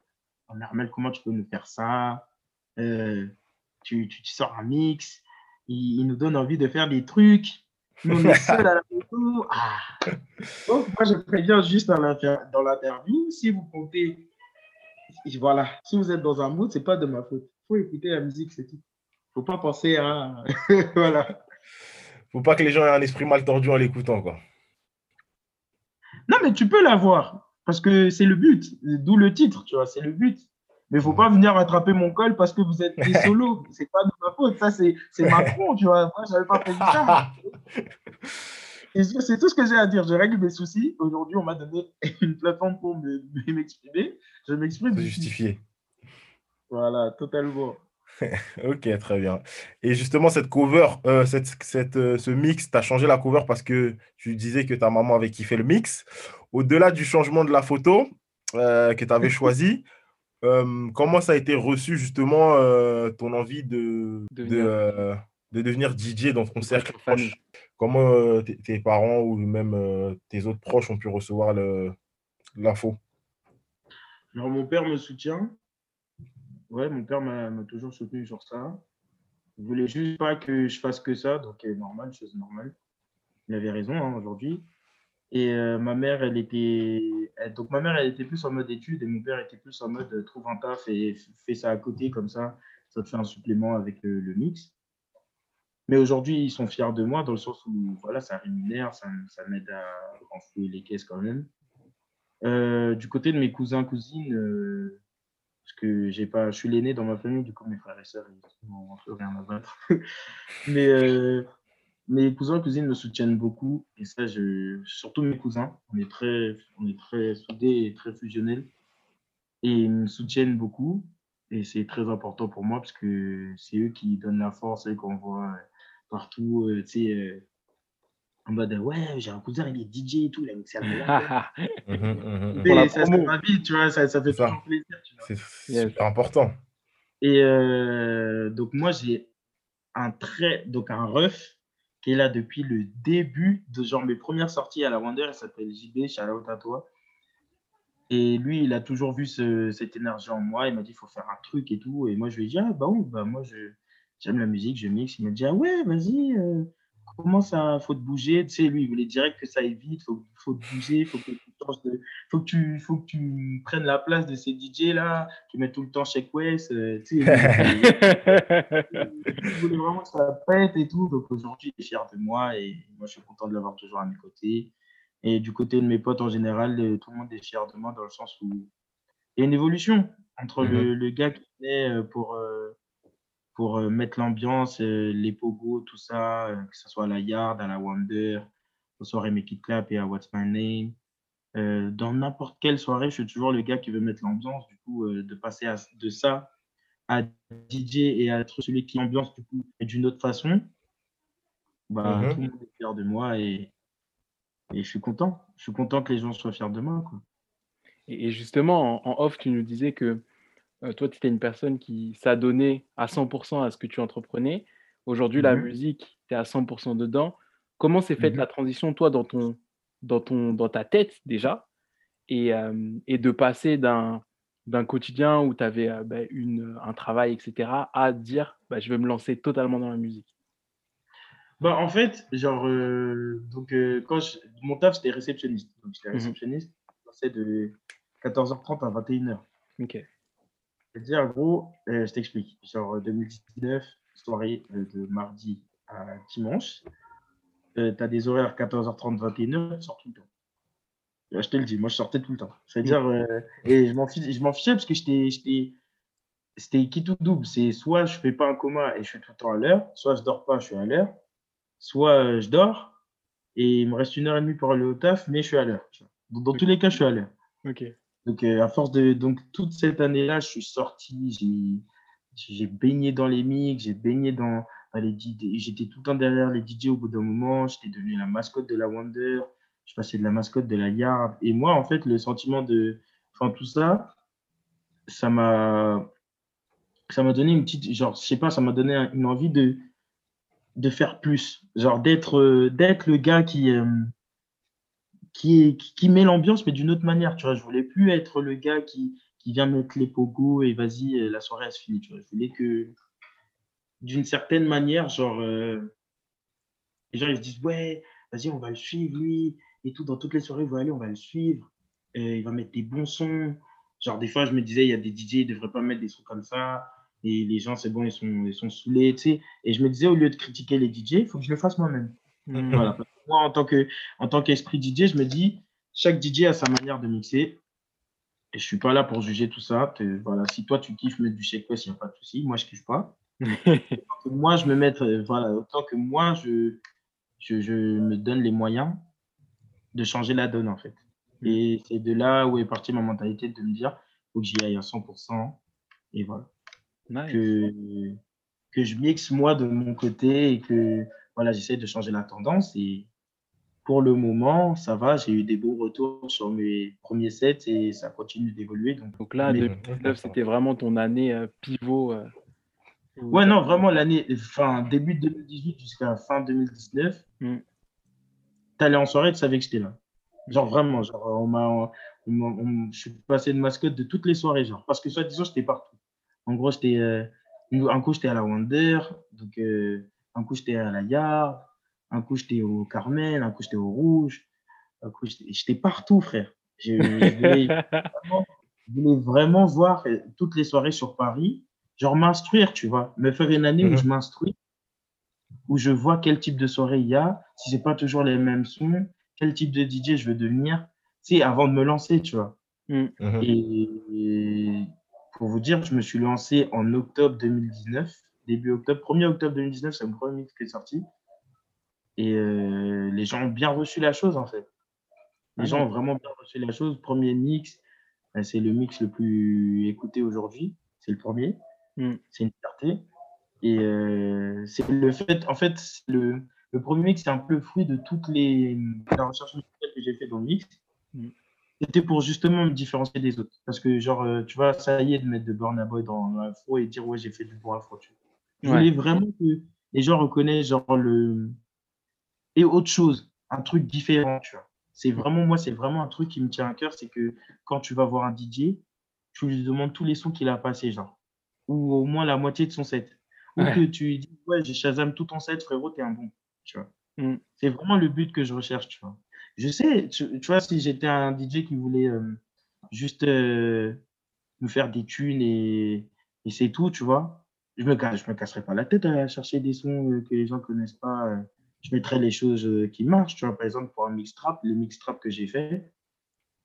oh, Armel, comment tu peux nous faire ça? Euh, tu, tu, tu sors un mix, il, il nous donne envie de faire des trucs. Nous, on est seuls à la photo. Ah. Donc, moi, je préviens juste dans l'interview, si vous comptez, voilà, si vous êtes dans un mood, c'est pas de ma faute. Il faut écouter la musique, c'est tout. faut pas penser à. voilà. Faut pas que les gens aient un esprit mal tordu en l'écoutant, quoi. Non, mais tu peux l'avoir, parce que c'est le but, d'où le titre, tu vois, c'est le but. Mais il faut pas venir attraper mon col parce que vous êtes des solos. C'est pas de ma faute, ça, c'est c'est Macron, tu vois. Moi, j'avais pas prévu ça. Et c'est tout ce que j'ai à dire. Je règle mes soucis. Aujourd'hui, on m'a donné une plateforme pour me- m'exprimer. Je m'exprime. Justifié. Voilà, totalement. Ok, très bien. Et justement, cette cover, euh, cette, cette, euh, ce mix, tu as changé la cover parce que tu disais que ta maman avait kiffé le mix. Au-delà du changement de la photo euh, que tu avais choisi, euh, comment ça a été reçu justement euh, ton envie de, de, Devenir euh, de devenir DJ dans ton cercle proche? Comment euh, tes parents ou même euh, tes autres proches ont pu recevoir l'info? Mon père me soutient. Ouais, mon père m'a toujours soutenu sur ça. Il voulait juste pas que je fasse que ça, donc c'est normal, chose normale. Il avait raison hein, aujourd'hui. Et euh, ma mère, elle était, donc ma mère, elle était plus en mode études et mon père était plus en mode euh, trouve un taf et fais ça à côté comme ça, ça te fait un supplément avec le mix. Mais aujourd'hui, ils sont fiers de moi dans le sens où voilà, ça rémunère, ça, m'aide à renflouer les caisses quand même. Euh, du côté de mes cousins, cousines, euh, parce que pas, je suis l'aîné dans ma famille, du coup mes frères et sœurs, ils ont un peu rien à battre. Mais euh, mes cousins cousines me soutiennent beaucoup. Et ça, surtout mes cousins. On est très, on est très soudés et très fusionnels. Et ils me soutiennent beaucoup. Et c'est très important pour moi parce que c'est eux qui donnent la force et qu'on voit partout. euh, tu sais, euh, en mode ouais, j'ai un cousin, il est DJ et tout, il a mixé à la Mhm, mhm, mhm. La ça, c'est promo. ma vie, tu vois, ça, ça fait toujours plaisir. C'est super important. Et euh, donc, moi, j'ai un très, donc un ref qui est là depuis le début de genre mes premières sorties à la Wonder. Il s'appelle JB, shout out à toi. Et lui, il a toujours vu ce- cette énergie en moi. Il m'a dit, il faut faire un truc et tout. Et moi, je lui ai dit, ah, bah oui, bah, moi, je, j'aime la musique, je mixe. Il m'a dit, ah ouais, vas-y, euh, commence à, faut te bouger. Tu sais, lui, il voulait direct que ça aille vite, faut, faut te bouger, faut que tu changes de, faut que tu, faut que tu prennes la place de ces DJ là, qui mettent tout le temps chez West. euh, tu sais, il voulait vraiment que ça pète et tout. Donc aujourd'hui, il est fier de moi et moi, je suis content de l'avoir toujours à mes côtés. Et du côté de mes potes en général, euh, tout le monde est fier de moi dans le sens où il y a une évolution entre le, le gars qui est euh, pour, euh, pour euh, mettre l'ambiance, euh, les pogos, tout ça, euh, que ce soit à la Yard, à la Wonder, aux soirées Make It Clap et à What's My Name. Euh, dans n'importe quelle soirée, je suis toujours le gars qui veut mettre l'ambiance. Du coup, euh, de passer à- de ça à DJ et à être celui qui ambiance du coup d'une autre façon, bah, Mhm. tout le monde est fier de moi et, et je suis content. Je suis content que les gens soient fiers de moi. Quoi. Et et justement, en, en off, tu nous disais que euh, toi, tu étais une personne qui s'adonnait à 100% à ce que tu entreprenais. Aujourd'hui, la Mhm. musique, tu es à 100% dedans. Comment s'est faite Mhm. la transition, toi, dans, ton, dans, ton, dans ta tête déjà, et, euh, et de passer d'un d'un quotidien où tu avais une, un travail, etc., à dire, bah, je vais me lancer totalement dans la musique? Bah, en fait, genre, euh, donc, euh, quand je- mon taf, c'était réceptionniste. Donc, j'étais Mhm. réceptionniste. Je passais de 14h30 à 21h. Ok. C'est-à-dire, en gros, euh, je t'explique. Genre, 2019, soirée euh, de mardi à dimanche. tu as des horaires 14h30, 21h, tu sors tout le temps. Euh, Je te le dis, moi, je sortais tout le temps. C'est-à-dire, euh, et je m'en fichais, parce que j'étais, c'était qui tout double. C'est soit je fais pas un coma et je suis tout le temps à l'heure, soit je dors pas, je suis à l'heure, soit euh, je dors et il me reste une heure et demie pour aller au taf, mais je suis à l'heure. dans tous les cas, je suis à l'heure. Ok. Donc, euh, à force de. Donc, toute cette année-là, je suis sorti, j'ai, baigné dans les mix, j'ai baigné dans, les DJ. J'étais tout le temps derrière les DJ au bout d'un moment. J'étais devenu la mascotte de la Wonder. Je passais de la mascotte de la Yard. Et moi, en fait, le sentiment de. Enfin, tout ça, ça m'a. Ça m'a donné une petite. Genre, je sais pas, ça m'a donné un- une envie de, de faire plus. Genre, d'être, d'être le gars qui. euh, qui, est, qui, qui met l'ambiance, mais d'une autre manière. Tu vois, je voulais plus être le gars qui, qui vient mettre les pogos et vas-y, euh, la soirée, elle se finit. Tu vois, je voulais que, d'une certaine manière, genre, euh, les gens ils se disent, ouais, vas-y, on va le suivre, lui, et tout, dans toutes les soirées, va aller, on va le suivre. Euh, il va mettre des bons sons. Genre, des fois, je me disais, il y a des DJ, ils ne devraient pas mettre des sons comme ça. Et les gens, c'est bon, ils sont, ils sont saoulés, tu sais. Et je me disais, au lieu de critiquer les DJ, il faut que je le fasse moi-même. Mhm. Voilà. Moi, en tant que, en tant qu'esprit DJ, je me dis, chaque DJ a sa manière de mixer. Et je suis pas là pour juger tout ça. Voilà, si toi tu kiffes mettre du shake il n'y a pas de souci. Moi, je kiffe pas. Autant que moi, je me mette, euh, voilà, autant que moi, je, je, je me donne les moyens de changer la donne, en fait. Et c'est de là où est partie ma mentalité de me dire, faut que j'y aille à 100%. Et voilà Nice. que, que je mixe moi de mon côté et que voilà, j'essaie de changer la tendance. Et pour le moment, ça va, j'ai eu des beaux retours sur mes premiers sets et ça continue d'évoluer. Donc, Donc là, Mais- 2019, c'était vraiment ton année euh, pivot. euh, ouais, non, vraiment, l'année, enfin, début 2018 jusqu'à fin 2019, Mm. t'allais en soirée, tu savais que j'étais là. Genre vraiment, genre, on m'a, je suis passé de mascotte de toutes les soirées, genre, parce que soi-disant, j'étais partout. En gros, j'étais, euh, un coup, j'étais à la Wonder, donc, euh, un coup, j'étais à la Yard, un coup, j'étais au Carmel, un coup, j'étais au Rouge, un coup, j'étais partout, frère. Je, je voulais, vraiment, je voulais vraiment voir euh, toutes les soirées sur Paris, genre m'instruire, tu vois, me faire une année où Mhm. je m'instruis, où je vois quel type de soirée il y a, si c'est pas toujours les mêmes sons, quel type de DJ je veux devenir, tu sais, avant de me lancer, tu vois. Mhm. Et, et pour vous dire, je me suis lancé en octobre 2019, début octobre, 1er octobre 2019, c'est mon premier mix qui est sorti. Et euh, les gens ont bien reçu la chose, en fait. Les Ah gens ont vraiment bien reçu la chose. Premier mix, ben, c'est le mix le plus écouté aujourd'hui. C'est le premier. Mm. C'est une fierté. Et euh, c'est le fait, en fait, le, le premier mix, c'est un peu le fruit de toutes les la recherche musicale que j'ai fait dans le mix. Mm. C'était pour justement me différencier des autres. Parce que, genre, euh, tu vois, ça y est de mettre de Burna Boy dans l'afro et dire, ouais, j'ai fait du bon afro. tu vois. Je Ouais. voulais vraiment que les gens reconnaissent, genre, le. Et autre chose, un truc différent, tu vois. C'est vraiment, moi, c'est vraiment un truc qui me tient à cœur, c'est que quand tu vas voir un DJ, tu lui demandes tous les sons qu'il a passés, genre. Ou au moins la moitié de son set. Ou Ouais. que tu lui dis, ouais, j'ai Shazam tout ton set, frérot, t'es un bon. Tu vois. Mm. C'est vraiment le but que je recherche, tu vois. Je sais, tu, tu vois, si j'étais un DJ qui voulait euh, juste euh, me faire des thunes et, et c'est tout, tu vois, je me, je me casserais pas la tête à chercher des sons euh, que les gens connaissent pas. Je mettrais les choses euh, qui marchent, tu vois. Par exemple, pour un mix trap, les mix trap que j'ai fait,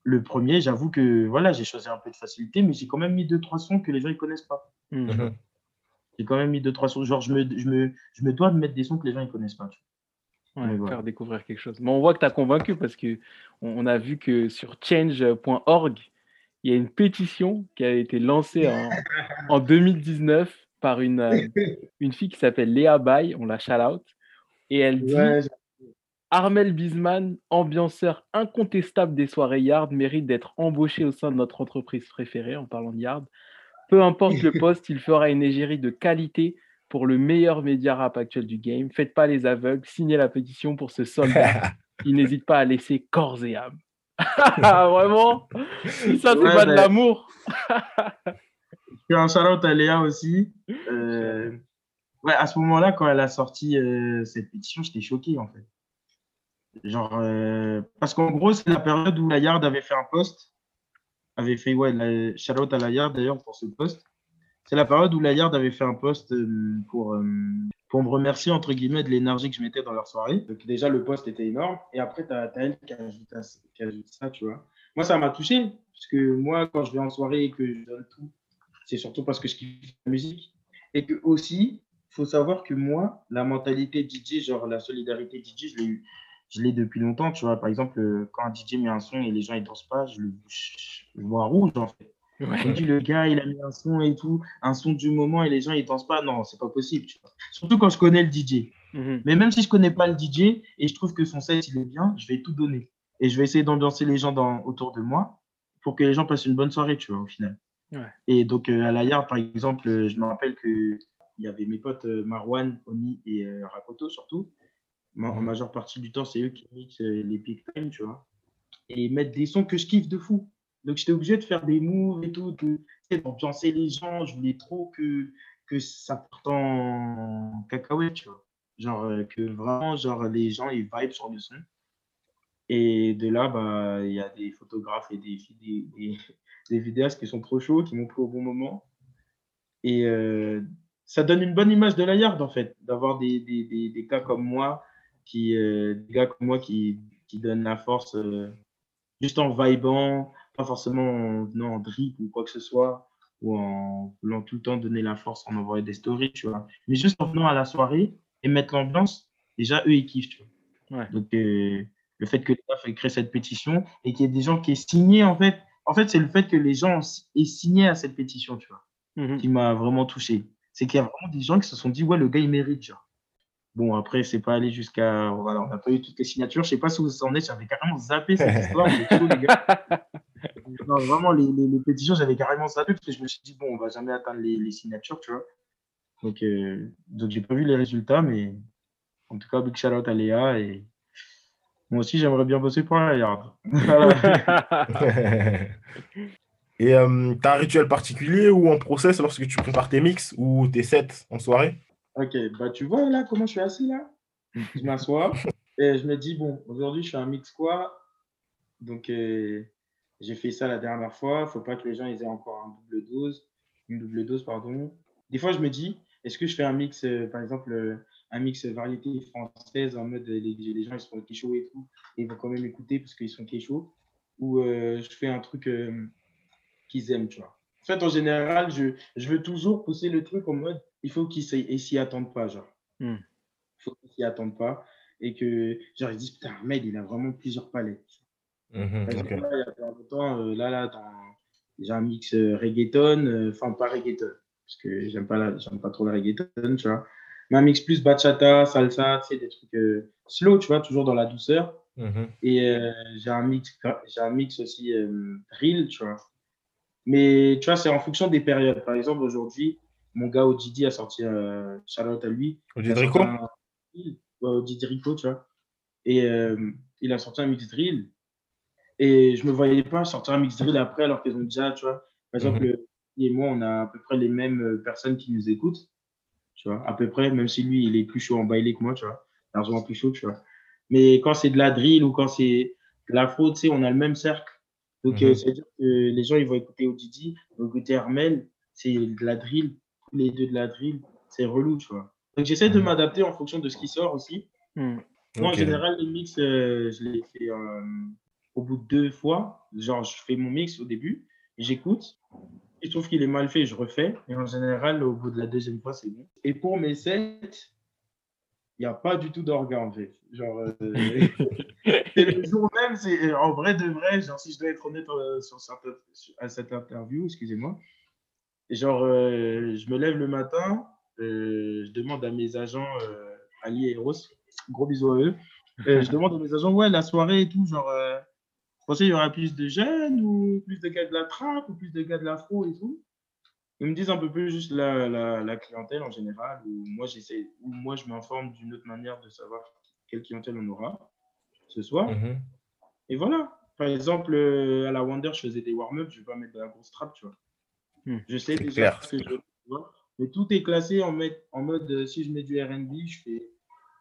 le premier, j'avoue que voilà, j'ai choisi un peu de facilité, mais j'ai quand même mis deux, trois sons que les gens ne connaissent pas. Mm. Mhm. J'ai quand même mis deux, trois sons. Genre, je me, je me, je me dois de mettre des sons que les gens ne connaissent pas. tu Ouais, voilà. faire découvrir quelque chose. Mais on voit que tu as convaincu parce que on, on a vu que sur change.org, il y a une pétition qui a été lancée en, en 2019 par une, euh, une fille qui s'appelle Léa Bay, on la shout out, et elle dit. Ouais, Armel Bisman, ambianceur incontestable des soirées Yard, mérite d'être embauché au sein de notre entreprise préférée en parlant de Yard. Peu importe le poste, il fera une égérie de qualité pour le meilleur média rap actuel du game. Faites pas les aveugles, signez la pétition pour ce soldat qui n'hésite pas à laisser corps et âme. Vraiment? Si Ça, c'est Ouais, pas de ben- l'amour. Je un shout-out à Léa aussi. Euh, ouais, à ce moment-là, quand elle a sorti euh, cette pétition, j'étais choqué en fait. Genre, euh, parce qu'en gros, c'est la période où la Yard avait fait un post, avait fait, ouais, la, shout-out à la Yard d'ailleurs pour ce post. C'est la période où la Yard avait fait un post euh, pour, pour me remercier entre guillemets de l'énergie que je mettais dans leur soirée. Donc, déjà, le post était énorme. Et après, tu as, elle qui ajoute, à- ça, tu vois. Moi, ça m'a touché, parce que moi, quand je vais en soirée et que je donne tout, c'est surtout parce que je kiffe la musique. Et que aussi, faut savoir que moi, la mentalité DJ, genre la solidarité DJ, je l'ai eu. Je l'ai depuis longtemps, tu vois. Par exemple, euh, quand un DJ met un son et les gens ils dansent pas, je le je, vois rouge en fait. On me dit le gars, il a mis un son et tout, un son du moment et les gens ils dansent pas. Non, c'est pas possible. Tu vois. Surtout quand je connais le DJ. Mhm. Mais même si je connais pas le DJ et je trouve que son set il est bien, je vais tout donner. Et je vais essayer d'ambiancer les gens dans, autour de moi pour que les gens passent une bonne soirée, tu vois, au final. Ouais. Et donc, euh, à la Yard, par exemple, euh, je me rappelle qu'il y avait mes potes euh, Marwan, Oni et euh, Rakoto surtout. Ma- En Mhm. majeure partie du temps, c'est eux qui mixent euh, les peak time, tu vois. Et ils mettent des sons que je kiffe de fou. Donc, j'étais obligé de faire des moves et tout, d'ambiancer les gens. Je voulais trop que, que ça parte en cacahuète, tu vois. Genre, que vraiment, genre, les gens, ils vibent sur le son. Et de là, bah, il y a des photographes et des, des, des, des vidéastes qui sont trop chauds, qui m'ont pris au bon moment. Et euh, ça donne une bonne image de la yard, en fait, d'avoir des, des, des, des gars comme moi, qui, euh, des gars comme moi qui, qui donnent la force euh, juste en vibant, pas forcément en venant en drip ou quoi que ce soit, ou en voulant tout le temps donner la force en envoyant des stories, tu vois. Mais juste en venant à la soirée et mettre l'ambiance, déjà, eux, ils kiffent, tu vois. Ouais. Donc, euh, le fait que l'État ait créé cette pétition et qu'il y ait des gens qui aient signé, en fait, en fait, c'est le fait que les gens aient signé à cette pétition, tu vois, Mhm. qui m'a vraiment touché. C'est qu'il y a vraiment des gens qui se sont dit, ouais, le gars, il mérite, genre. Bon, après, c'est pas allé jusqu'à. Voilà, on n'a pas eu toutes les signatures. Je sais pas si vous en êtes, j'avais carrément zappé cette histoire. chaud, les gars. Non, vraiment, les, les, les pétitions, j'avais carrément zappé parce que je me suis dit, bon, on va jamais atteindre les, les signatures, tu vois. Donc, euh, donc j'ai pas vu les résultats, mais en tout cas, big shout out à Léa. Et moi aussi, j'aimerais bien bosser pour la Yard. Et euh, t'as un rituel particulier ou en process lorsque tu prépares tes mix ou tes sets en soirée? Ok, bah tu vois là comment je suis assis là? Je m'assois et je me dis bon, aujourd'hui je fais un mix quoi? Donc euh, j'ai fait ça la dernière fois, faut pas que les gens ils aient encore un double dose, une double dose pardon. Des fois je me dis est-ce que je fais un mix euh, par exemple euh, un mix variété française en mode les, les gens ils sont kéchos et tout et ils vont quand même écouter parce qu'ils sont kéchos ou euh, je fais un truc qu'ils aiment, tu vois. En fait, en général, je, je veux toujours pousser le truc en mode il faut qu'ils s'y- attendent pas, genre. Hmm. Il faut qu'ils s'y attendent pas. et que, genre, ils disent, putain, Ahmed, il a vraiment plusieurs palettes. Ok. exemple, là, il y a pas longtemps, euh, là, là, dans- j'ai un mix euh, reggaeton, euh, enfin, pas reggaeton, parce que j'aime pas, la- j'aime pas trop le reggaeton, tu vois. Mais un mix plus bachata, salsa, tu sais, des trucs euh, slow, tu vois, toujours dans la douceur. Mhm. Et euh, j'ai un mix, j'ai un mix aussi euh, drill, tu vois. Mais tu vois, c'est en fonction des périodes. Par exemple, aujourd'hui, mon gars Odidi a sorti, euh, out à lui, Didrico sorti un- Odidi Rico, tu vois. Et euh, il a sorti un mix drill. Et je me voyais pas sortir un mix drill après, alors qu'ils ont déjà, tu vois. Par exemple, Mhm. lui et moi, on a à peu près les mêmes euh, personnes qui nous écoutent, tu vois, à peu près, même si lui, il est plus chaud en bailé que moi, tu vois, largement plus chaud, tu vois. Mais quand c'est de la drill ou quand c'est de l'afro, tu sais, on a le même cercle. Donc, Mhm. euh, c'est-à-dire que les gens, ils vont écouter Odidi, ils vont écouter Armel, c'est de la drill, tous les deux de la drill, c'est relou, tu vois. Donc, j'essaie de Mhm. m'adapter en fonction de ce qui sort aussi. Hmm. Moi, en général, les mix, euh, je les fais euh, au bout de deux fois. Genre, je fais mon mix au début, j'écoute. Je trouve qu'il est mal fait, je refais. Et en général, au bout de la deuxième fois, c'est bon. Et pour mes sets, il n'y a pas du tout d'orga, en fait. Genre, euh, c'est le jour même, c'est en vrai de vrai, genre, si je dois être honnête euh, sur cette, à cette interview, excusez-moi. Genre, euh, je me lève le matin, euh, je demande à mes agents, euh, Ali et Eros, gros bisous à eux. Euh, je demande à mes agents, ouais, la soirée et tout, genre, euh, vous pensez qu'il y aura plus de jeunes ou plus de gars de la trappe ou plus de gars de l'afro et tout Ils me disent un peu plus juste la, la, la clientèle en général, ou moi, ou moi, je m'informe d'une autre manière de savoir quelle clientèle on aura ce soir. Mhm. Et voilà. Par exemple, euh, à la Wonder, je faisais des warm-up, je ne vais pas mettre de la grosse trappe, tu vois. Hmm. Je sais déjà clair, ce que je vois. Mais tout est classé en, mode- en mode, euh, si je mets du RB, je fais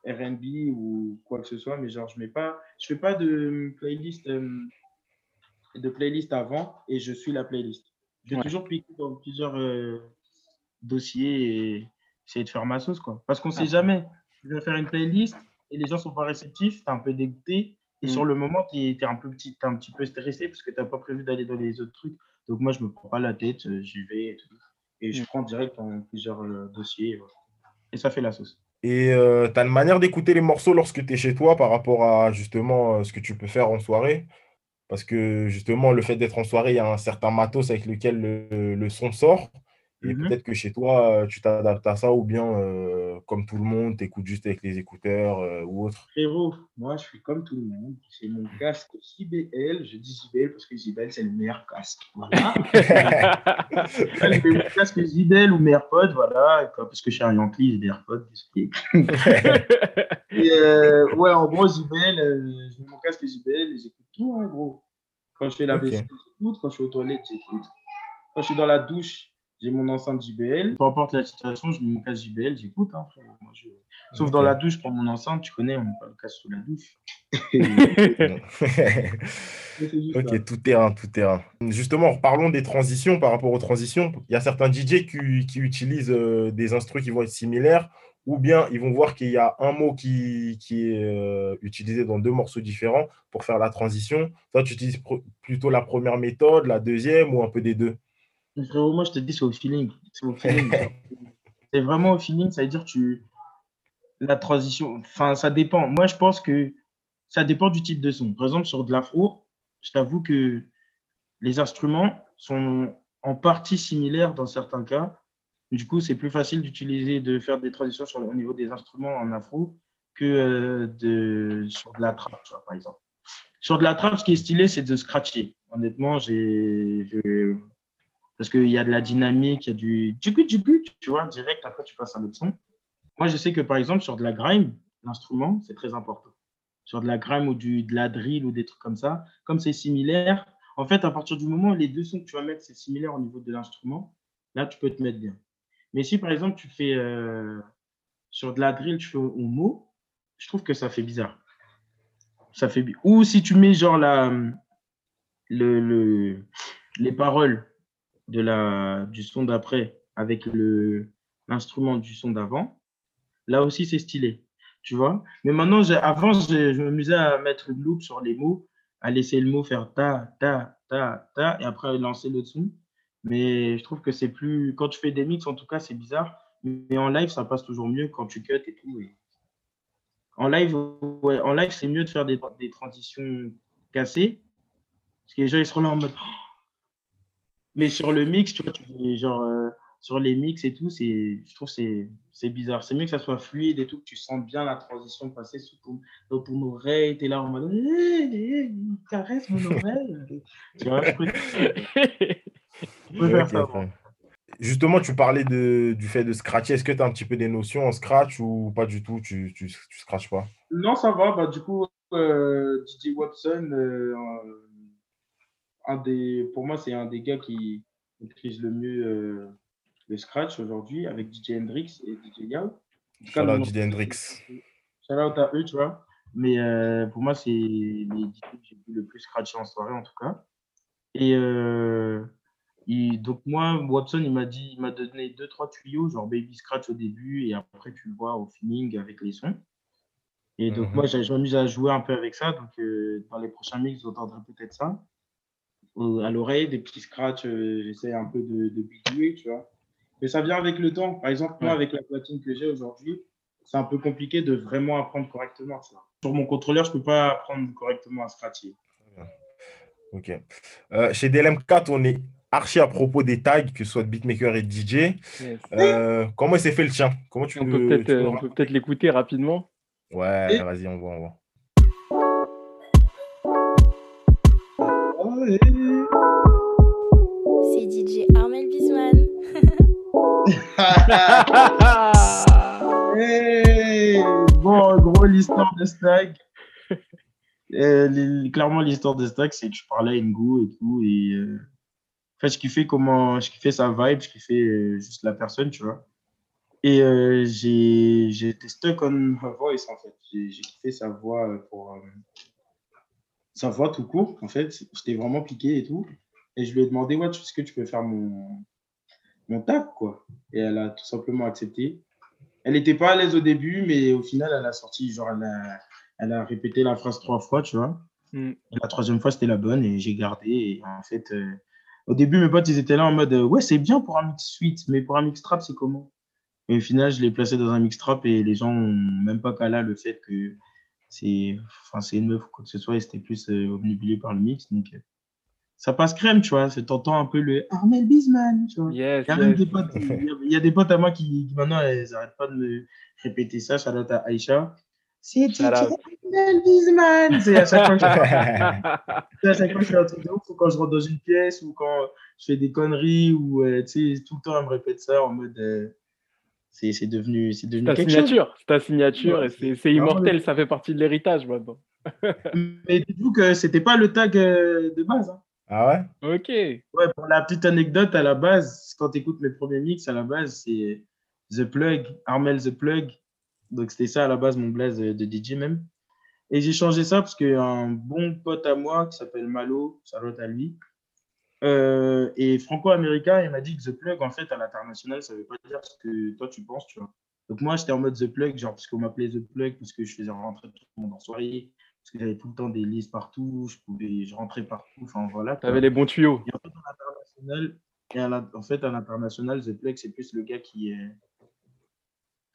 RB ou quoi que ce soit, mais genre, je mets pas, je fais pas de playlist, euh, de playlist avant et je suis la playlist. Je vais Ouais. toujours piquer dans plusieurs euh, dossiers et essayer de faire ma sauce, quoi. Parce qu'on sait Ah. jamais. Je vais faire une playlist et les gens sont pas réceptifs, t'es un peu dégoûté. Et Mm. sur le moment, tu es, un, peu petit- t'es un petit peu stressé parce que tu n'as pas prévu d'aller dans les autres trucs. Donc moi, je me prends pas la tête, euh, j'y vais et tout. Et je Mm. prends direct en plusieurs euh, dossiers. voilà. Et ça fait la sauce. Et tu as une manière d'écouter les morceaux lorsque tu es chez toi par rapport à justement euh, ce que tu peux faire en soirée? Parce que justement, le fait d'être en soirée, il y a un certain matos avec lequel le, le son sort. Et Mhm. peut-être que chez toi, tu t'adaptes à ça ou bien, euh, comme tout le monde, tu écoutes juste avec les écouteurs euh, ou autre? Frérot, moi, je suis comme tout le monde. C'est mon casque JBL. Je dis JBL parce que JBL, c'est le meilleur casque. Voilà. C'est mon casque JBL ou mes AirPods, voilà. Et quoi, Parce que je suis un Yankee, j'ai des AirPods. Et, euh, ouais, en gros, JBL, euh, je mets mon casque JBL et j'écoute tout, hein, gros. Quand je fais la vaisselle, j'écoute. Quand je suis aux toilettes, j'écoute. Quand je suis dans la douche, j'ai mon enceinte JBL. Peu importe la situation, je mets mon casque JBL, j'écoute. Hein, je- Sauf dans la douche, je prends mon enceinte, tu connais, on met pas le casque sous la douche. Ça. Ok, tout terrain, tout terrain. Justement, parlons des transitions par rapport aux transitions. Il y a certains DJ qui, qui utilisent euh, des instruments qui vont être similaires, ou bien ils vont voir qu'il y a un mot qui, qui est euh, utilisé dans deux morceaux différents pour faire la transition. Toi, tu utilises plutôt la première méthode, la deuxième, ou un peu des deux? Frérot, moi, je te dis, c'est au feeling. C'est au feeling. c'est vraiment au feeling, ça veut dire tu. La transition, enfin, ça dépend. Moi, je pense que ça dépend du type de son. Par exemple, sur de l'afro, je t'avoue que les instruments sont en partie similaires dans certains cas. Du coup, c'est plus facile d'utiliser, de faire des transitions sur, au niveau des instruments en afro que euh, de, sur de la trap, tu vois, par exemple. Sur de la trap, ce qui est stylé, c'est de scratcher. Honnêtement, j'ai. Parce qu'il y a de la dynamique, il y a du djuku djuku, tu vois, direct, après tu passes à l'autre son. Moi, je sais que par exemple, sur de la grime, l'instrument, c'est très important. Sur de la grime ou du, de la drill ou des trucs comme ça, comme c'est similaire, en fait, à partir du moment où les deux sons que tu vas mettre, c'est similaire au niveau de l'instrument, là, tu peux te mettre bien. Mais si par exemple, tu fais euh, sur de la drill, tu fais au, mot, je trouve que ça fait bizarre. Ça fait Ou si tu mets genre la, le, le- les paroles de la, du son d'après avec l'instrument du son d'avant, là aussi c'est stylé, tu vois. Mais maintenant, avant, j'ai- je m'amusais à mettre une loupe sur les mots, à laisser le mot faire ta, ta, ta, ta, et après lancer le son. Mais je trouve que c'est plus. Quand tu fais des mix, en tout cas, c'est bizarre. Mais en live, ça passe toujours mieux quand tu cut et tout. et En live, live, c'est mieux de faire des, des transitions cassées. Parce que les gens, ils seront là en mode. Mais sur le mix, tu vois, tu fais genre, euh, sur les mix et tout, c'est, je trouve c'est, c'est bizarre. C'est mieux que ça soit fluide et tout, que tu sens bien la transition passer sous ton, dans ton oreille. Tu es là en mode, Eh, caresse mon oreille. tu vois, je préfère, je préfère Ok, ça. ok. Justement, tu parlais de, du fait de scratcher. Est-ce que tu as un petit peu des notions en scratch ou pas du tout? Tu, tu, tu scratches pas? Non, ça va. Bah, du coup, euh, DJ Watson, euh, un des, pour moi, c'est un des gars qui maîtrise le mieux euh, le scratch aujourd'hui avec DJ Hendrix et DJ Yao. Shout out DJ Hendrix. Shout out à eux, tu vois. Mais euh, pour moi, c'est les DJ que j'ai vu le plus scratcher en soirée, en tout cas. Et euh, donc, moi, Watson, il m'a dit, il m'a donné deux, trois tuyaux, genre baby scratch au début, et après, tu le vois au feeling avec les sons. Et donc, Mhm. moi, j'ai- je m'amuse à jouer un peu avec ça. Donc, dans les prochains mix, vous entendrez peut-être ça. Au- à l'oreille, des petits scratchs, euh, j'essaie un peu de, de bidouiller, tu vois. Mais ça vient avec le temps. Par exemple, moi, Ouais. avec la platine que j'ai aujourd'hui, c'est un peu compliqué de vraiment apprendre correctement. tu vois. Sur mon contrôleur, je ne peux pas apprendre correctement à scratcher. Ok. Euh, chez DLM4, on est archi à propos des tags, que ce soit de beatmaker et de DJ. Yes. Euh, comment s'est fait le tien? Comment tu On le- peut peut-être euh, peut l'écouter rapidement. Ouais, Et- vas-y, on voit, on voit. C'est Bon, gros, l'histoire de Stag. euh, les- clairement, l'histoire de Stag, c'est que je parlais à Ngo et tout. Euh, en fait, je kiffais comment, je kiffais sa vibe, je kiffais euh, juste la personne, tu vois. Et euh, j'ai été stuck on her voice, en fait. J'ai kiffé sa voix euh, pour. sa voix tout court, en fait. J'étais vraiment piqué et tout. Et je lui ai demandé, ouais, est-ce que tu peux faire mon, mon taf, quoi. Et elle a tout simplement accepté. Elle n'était pas à l'aise au début, mais au final, elle a sorti, genre, elle a, elle a répété la phrase trois fois, tu vois. Mm. Et la troisième fois, c'était la bonne et j'ai gardé. Et en fait, euh, au début, mes potes, ils étaient là en mode, euh, ouais, c'est bien pour un mix suite, mais pour un mix trap, c'est comment? Et au final, je l'ai placé dans un mix trap et les gens n'ont même pas calé le fait que c'est enfin, c'est une meuf ou quoi que ce soit et c'était plus euh, obnubilé par le mix. Donc, ça passe crème, tu vois. C'est- T'entends un peu le Armel Bisman, tu vois. Yes, Il y a yes. des potes, il y a- il y a des potes à moi qui, qui maintenant, elles n'arrêtent pas de me répéter ça. Out à Aïcha. C'est. Armel Bisman. C'est à chaque fois que je, à chaque fois que je fais un truc de ouf, ou quand je rentre dans une pièce, ou quand je fais des conneries, ou euh, tu sais, tout le temps, elle me répète ça en mode. euh, c'est devenu, c'est devenu Ta quelque chose. signature, c'est ta signature Ouais, et c'est immortel, ça fait partie de l'héritage maintenant. Mais dites-vous que c'était pas le tag euh, de base. hein. Ah ouais? Ok. Ouais, pour la petite anecdote, à la base, quand tu écoutes mes premiers mix, à la base, c'est The Plug, Armel The Plug. Donc, c'était ça à la base, mon blaze euh, de DJ même. Et j'ai changé ça parce qu'un bon pote à moi qui s'appelle Malo, salut à lui, euh, et franco-américain, il m'a dit que The Plug, en fait, à l'international, ça veut pas dire ce que toi tu penses, tu vois. Donc, moi, j'étais en mode The Plug, genre, parce qu'on m'appelait The Plug, parce que je faisais rentrer tout le monde en soirée, parce que j'avais tout le temps des listes partout, je, pouvais, je rentrais partout, enfin voilà. Tu avais les bons tuyaux. Et en fait, à l'international, la- en fait, à l'international, The Plug, c'est plus le gars qui,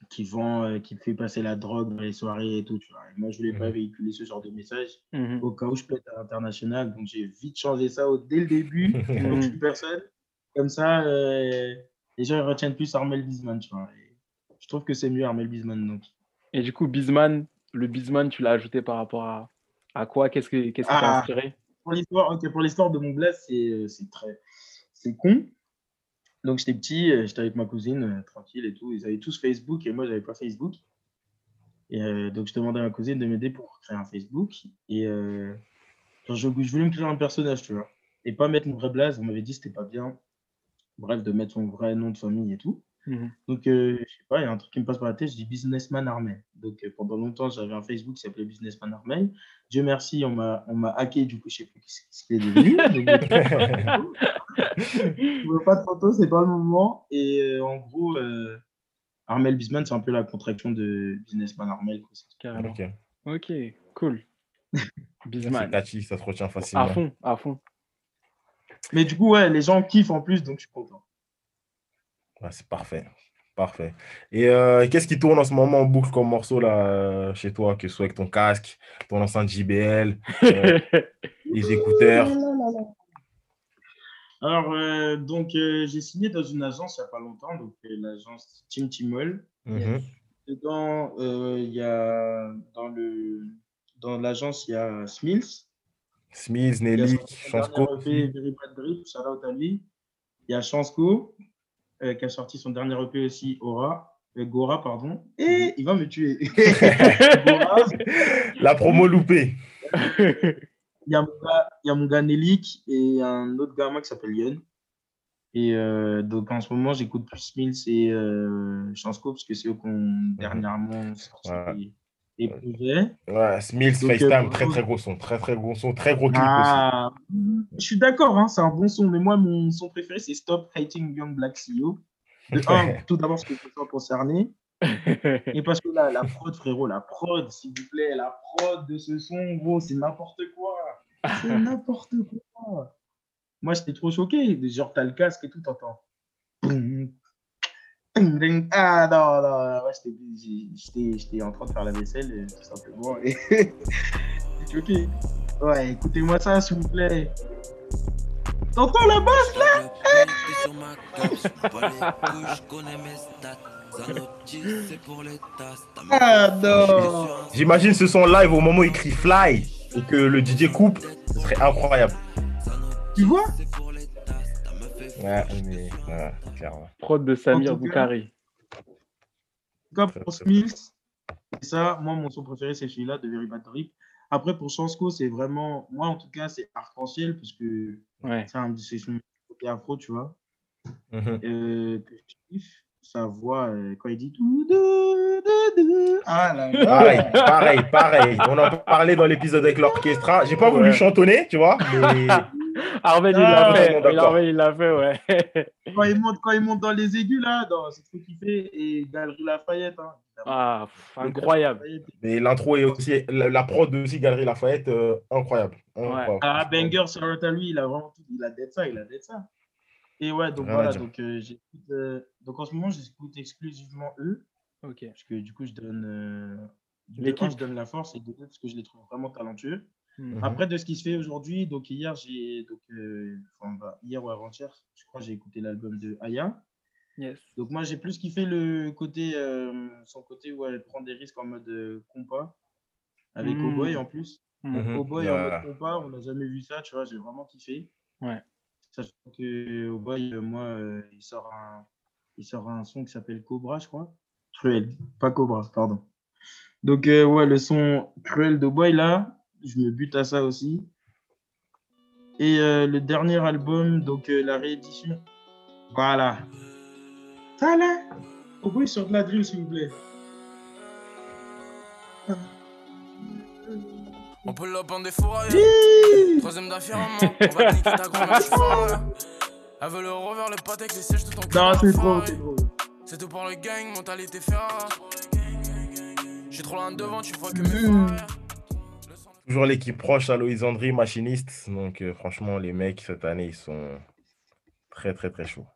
qui vend, euh, qui fait passer la drogue dans les soirées et tout. Tu vois. Et moi, je voulais pas Mhm. véhiculer ce genre de message Mhm. au cas où je pète à l'international. Donc, j'ai vite changé ça au- dès le début. donc, je suis personne. Comme ça, euh, les gens ils retiennent plus Armel Bisman. Tu vois. Et je trouve que c'est mieux Armel Bisman. Donc. Et du coup, Bisman, le Bisman, tu l'as ajouté par rapport à, à quoi? Qu'est-ce que qu'est-ce qui t'a Ah. inspiré? Pour l'histoire, ok, pour l'histoire de mon blast, c'est très, c'est con. Donc j'étais petit, euh, j'étais avec ma cousine, euh, tranquille et tout. Ils avaient tous Facebook et moi j'avais pas Facebook. Et euh, donc je demandais à ma cousine de m'aider pour créer un Facebook. Et euh, genre, je, je voulais me créer un personnage, tu vois, et pas mettre mon vrai blaze. On m'avait dit que c'était pas bien. Bref, de mettre son vrai nom de famille et tout. Mhm. Donc, euh, je sais pas, il y a un truc qui me passe par la tête, je dis Businessman Armel. Donc, euh, pendant longtemps, j'avais un Facebook qui s'appelait Businessman Armel. Dieu merci, on m'a on m'a hacké, du coup, je sais plus ce ce qu'il est devenu. Je vois pas de photos, c'est pas le moment. Et euh, en gros, euh, Armel Bisman, c'est un peu la contraction de Businessman Armel. Carrément. Ok. Ok, cool. C'est Bisman. catchy, ça se retient facilement. À fond, à fond. Mais du coup, ouais, les gens kiffent en plus, donc je suis content. C'est parfait. Parfait. Et euh, qu'est-ce qui tourne en ce moment en boucle comme morceau là euh, chez toi, que ce soit avec ton casque, ton enceinte JBL, euh, les écouteurs? Alors, euh, donc, euh, j'ai signé dans une agence il n'y a pas longtemps, donc euh, l'agence Tim Timol. Mhm. Dedans, euh, il y a dans le dans l'agence, il y a Smills. Smith, Il y a Nelly, Chansco. shout out à lui. Il y a Chansco, euh, qui a sorti son dernier EP aussi, Aura, euh, Gora, pardon. Et il va me tuer. Gora. La promo loupée. Il y a mon gars, il y a mon gars Nelik et un autre gamin qui s'appelle Yon. Et euh, donc en ce moment, j'écoute plus Mills et euh, Chansco parce que c'est eux qui ont dernièrement sorti Ouais. Des, projets. Ouais, euh, FaceTime, pour très très gros son, très très gros son, très gros clip Ah, je suis d'accord, hein, c'est un bon son, mais moi, mon son préféré, c'est Stop Hating Young Black CEO. De un, tout d'abord, parce que je sens concerné. Et parce que là, la prod, frérot, la prod, s'il vous plaît, la prod de ce son, gros, c'est n'importe quoi. C'est n'importe quoi. Moi, j'étais trop choqué. Genre, t'as le casque et tout, t'entends. Ah non, non, ouais, j'étais- j'étais j'étais en train de faire la vaisselle, euh, tout simplement. Et choqué. Ouais, écoutez-moi ça, s'il vous plaît. T'entends la basse là? Ah non. J'imagine ce son live au moment où il crie Fly et que le DJ coupe, ce serait incroyable. Tu vois? Ouais, mais ouais, clairement. Prod de Samir En tout cas- Boukari. En tout cas, pour Smith, c'est ça. Moi, mon son préféré, c'est celui-là de Very Bad Drip. Après, pour Chansco, c'est vraiment. Moi, en tout cas, c'est arc-en-ciel parce que Ouais. c'est un c'est côté afro, tu vois. Mhm. Euh. Sa voix, euh, quand il dit tout. Ah là là. Pareil, pareil, pareil. On en parlait dans l'épisode avec l'orchestra. J'ai pas voulu Ouais. chantonner, tu vois, mais Arvel, il Ah, l'a fait. d'accord. Arvel, il l'a fait, ouais. Quand il, monte, quand il monte dans les aigus, là, dans c'est trop kiffé. Et Galerie Lafayette. Hein. Ah, pff, incroyable. Mais l'intro est aussi, la, la prod aussi, Galerie Lafayette, euh, incroyable. Ah, Banger, sur à lui, il a vraiment tout. Il a d'être ça, il a d'être ça. Et ouais, donc voilà. Donc, euh, j'écoute, euh, donc en ce moment, j'écoute exclusivement eux. Ok. Parce que du coup, je donne. Euh, L'équipe. je donne la force et de parce que je les trouve vraiment talentueux. Mhm. Après, de ce qui se fait aujourd'hui, donc hier, j'ai. Donc, euh, enfin, bah, hier ou avant-hier, je crois, j'ai écouté l'album de Aya. Yes. Donc, moi, j'ai plus kiffé le côté. euh, son côté où elle prend des risques en mode euh, compas. Avec Mm. Cowboy en plus. Mhm. Mhm. Cowboy Ouais. en mode compas, on n'a jamais vu ça, tu vois, j'ai vraiment kiffé. Ouais. Sachant que Cowboy, euh, moi, euh, il, sort un, il sort un son qui s'appelle Cobra, je crois. Cruel, pas Cobra, pardon. Donc, euh, ouais, le son Cruel de Boy, là, je me bute à ça aussi. Et euh, le dernier album, donc euh, la réédition. Voilà. Ça là Cowboy sur de la drill, s'il vous plaît? On peut le en défouraille. Troisième d'affirmement. On va niquer ta grand-mère. Elle veut le revers, le pâté, que les sièges ton cul. Non, c'est la trop, forêt. c'est trop. C'est tout pour le gang, mentalité Ferrara. J'suis trop loin devant, tu vois que mes frères. Toujours l'équipe proche à Loïs Andry, machiniste. Donc, euh, franchement, les mecs, cette année, ils sont très, très, très chauds.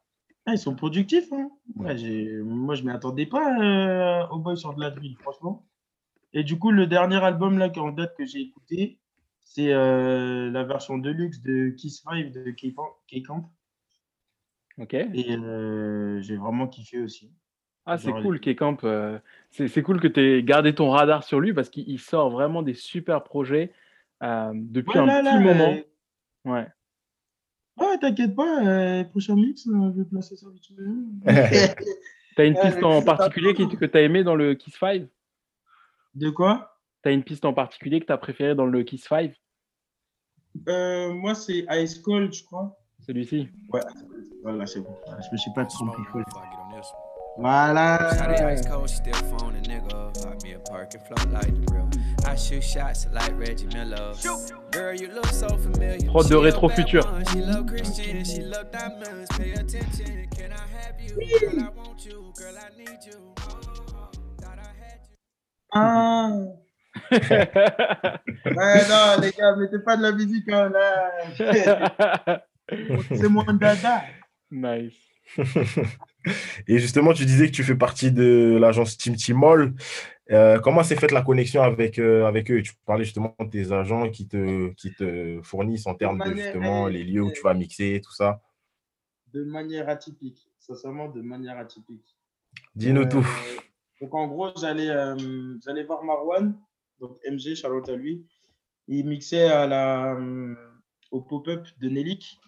Ah, ils sont productifs. Hein. Ouais, moi, je ne m'y attendais pas euh, au boy sur de la drill, franchement. Et du coup, le dernier album là, qui est en date que j'ai écouté, c'est euh, la version deluxe de Kiss 5 de K-Camp. Ok. Et euh, j'ai vraiment kiffé aussi. Ah, c'est cool, K-Camp. euh, c'est c'est cool que tu aies gardé ton radar sur lui parce qu'il il sort vraiment des super projets euh, depuis Ouais, un là, petit là, moment. euh, Ouais. Ouais, t'inquiète pas, euh, prochain mix, euh, je vais placer ça vite fait. T'as une piste en particulier qui- que tu as aimé dans le Kiss 5 De quoi? T'as une piste en particulier que tu as préféré dans le Kiss 5 Euh, Moi, c'est Ice Cold, je crois. Celui-ci Ouais, voilà, c'est bon. Je me suis pas trompé. Voilà. Prod de Rétro Futur. boys, She love Christian, she love diamonds. Pay attention. Can I have you? Girl, I want you. Girl, I need you. Thought I had you. Ah. Ouais, non, les gars, mettez pas de la musique hein, là. C'est mon dada. nice. Et justement, tu disais que tu fais partie de l'agence Team Timol. Euh, comment s'est faite la connexion avec, euh, avec eux? Tu parlais justement de tes agents qui te, qui te fournissent en termes de justement les lieux où tu vas mixer, tout ça. De manière atypique, sincèrement, de manière atypique. Dis-nous Euh, tout. Donc, en gros, j'allais j'allais voir Marwan, donc MG, Charlotte à lui. Il mixait à la, au pop-up de Nelik.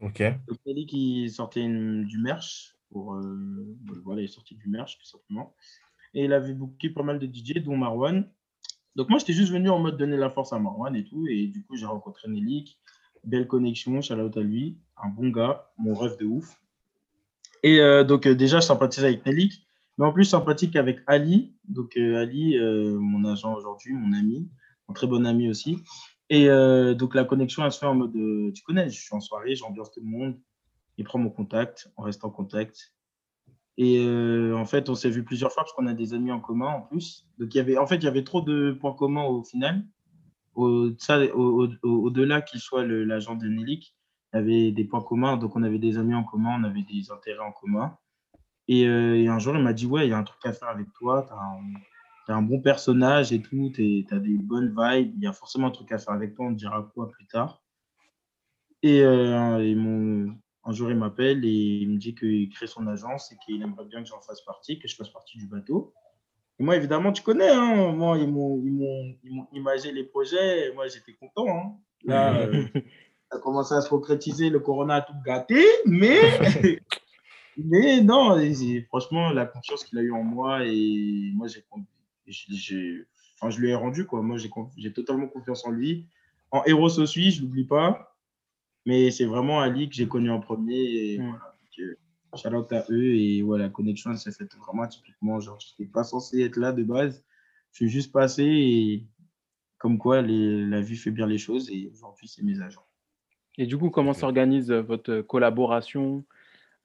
Ok. Donc, Nelik, il sortait une- du merch. Pour, euh, voilà, il est sorti du merch, tout simplement. Et il avait booké pas mal de DJ, dont Marwan. Donc, moi, j'étais juste venu en mode donner la force à Marwan et tout. Et du coup, j'ai rencontré Nelik. Belle connexion, Charlotte à lui. Un bon gars, mon rêve de ouf. Et euh, donc, euh, déjà, je sympathise avec Nelik. Mais en plus, sympathique avec Ali. Donc, euh, Ali, mon agent aujourd'hui, mon ami, un très bon ami aussi. Et donc, la connexion, elle se fait en mode tu connais, je suis en soirée, j'ambiance tout le monde. Il prend mon contact, on reste en contact. Et euh, en fait, on s'est vu plusieurs fois parce qu'on a des amis en commun en plus. Donc, il y avait, en fait, il y avait trop de points communs au final. Au, ça, au, au- au- au-delà qu'il soit l'agent de Nelik, il y avait des points communs. Donc, on avait des amis en commun, on avait des intérêts en commun. Et, euh, et un jour, il m'a dit Ouais, il y a un truc à faire avec toi. Tu as, un bon personnage et tout. Tu as des bonnes vibes. Il y a forcément un truc à faire avec toi. On te dira quoi plus tard. Et, euh, et mon- un jour, il m'appelle et il me dit qu'il crée son agence et qu'il aimerait bien que j'en fasse partie, que je fasse partie du bateau. Et moi, évidemment, tu connais, hein, moi, ils m'ont, imagé les projets et moi, j'étais content. hein. Là, euh, ça a commencé à se concrétiser, le corona a tout gâté, mais, mais non, franchement, la confiance qu'il a eu en moi et moi, j'ai, enfin, je lui ai rendu, quoi. Moi, j'ai, totalement confiance en lui. En héros aussi, je l'oublie pas. Mais c'est vraiment Ali que j'ai connu en premier. Et Mm. voilà. Donc, euh, shout out à eux. Et voilà, la connexion, elle s'est faite vraiment typiquement. Genre, je n'étais pas censé être là de base. Je suis juste passé et comme quoi les, la vie fait bien les choses. Et aujourd'hui, c'est mes agents. Et du coup, comment s'organise euh, votre collaboration?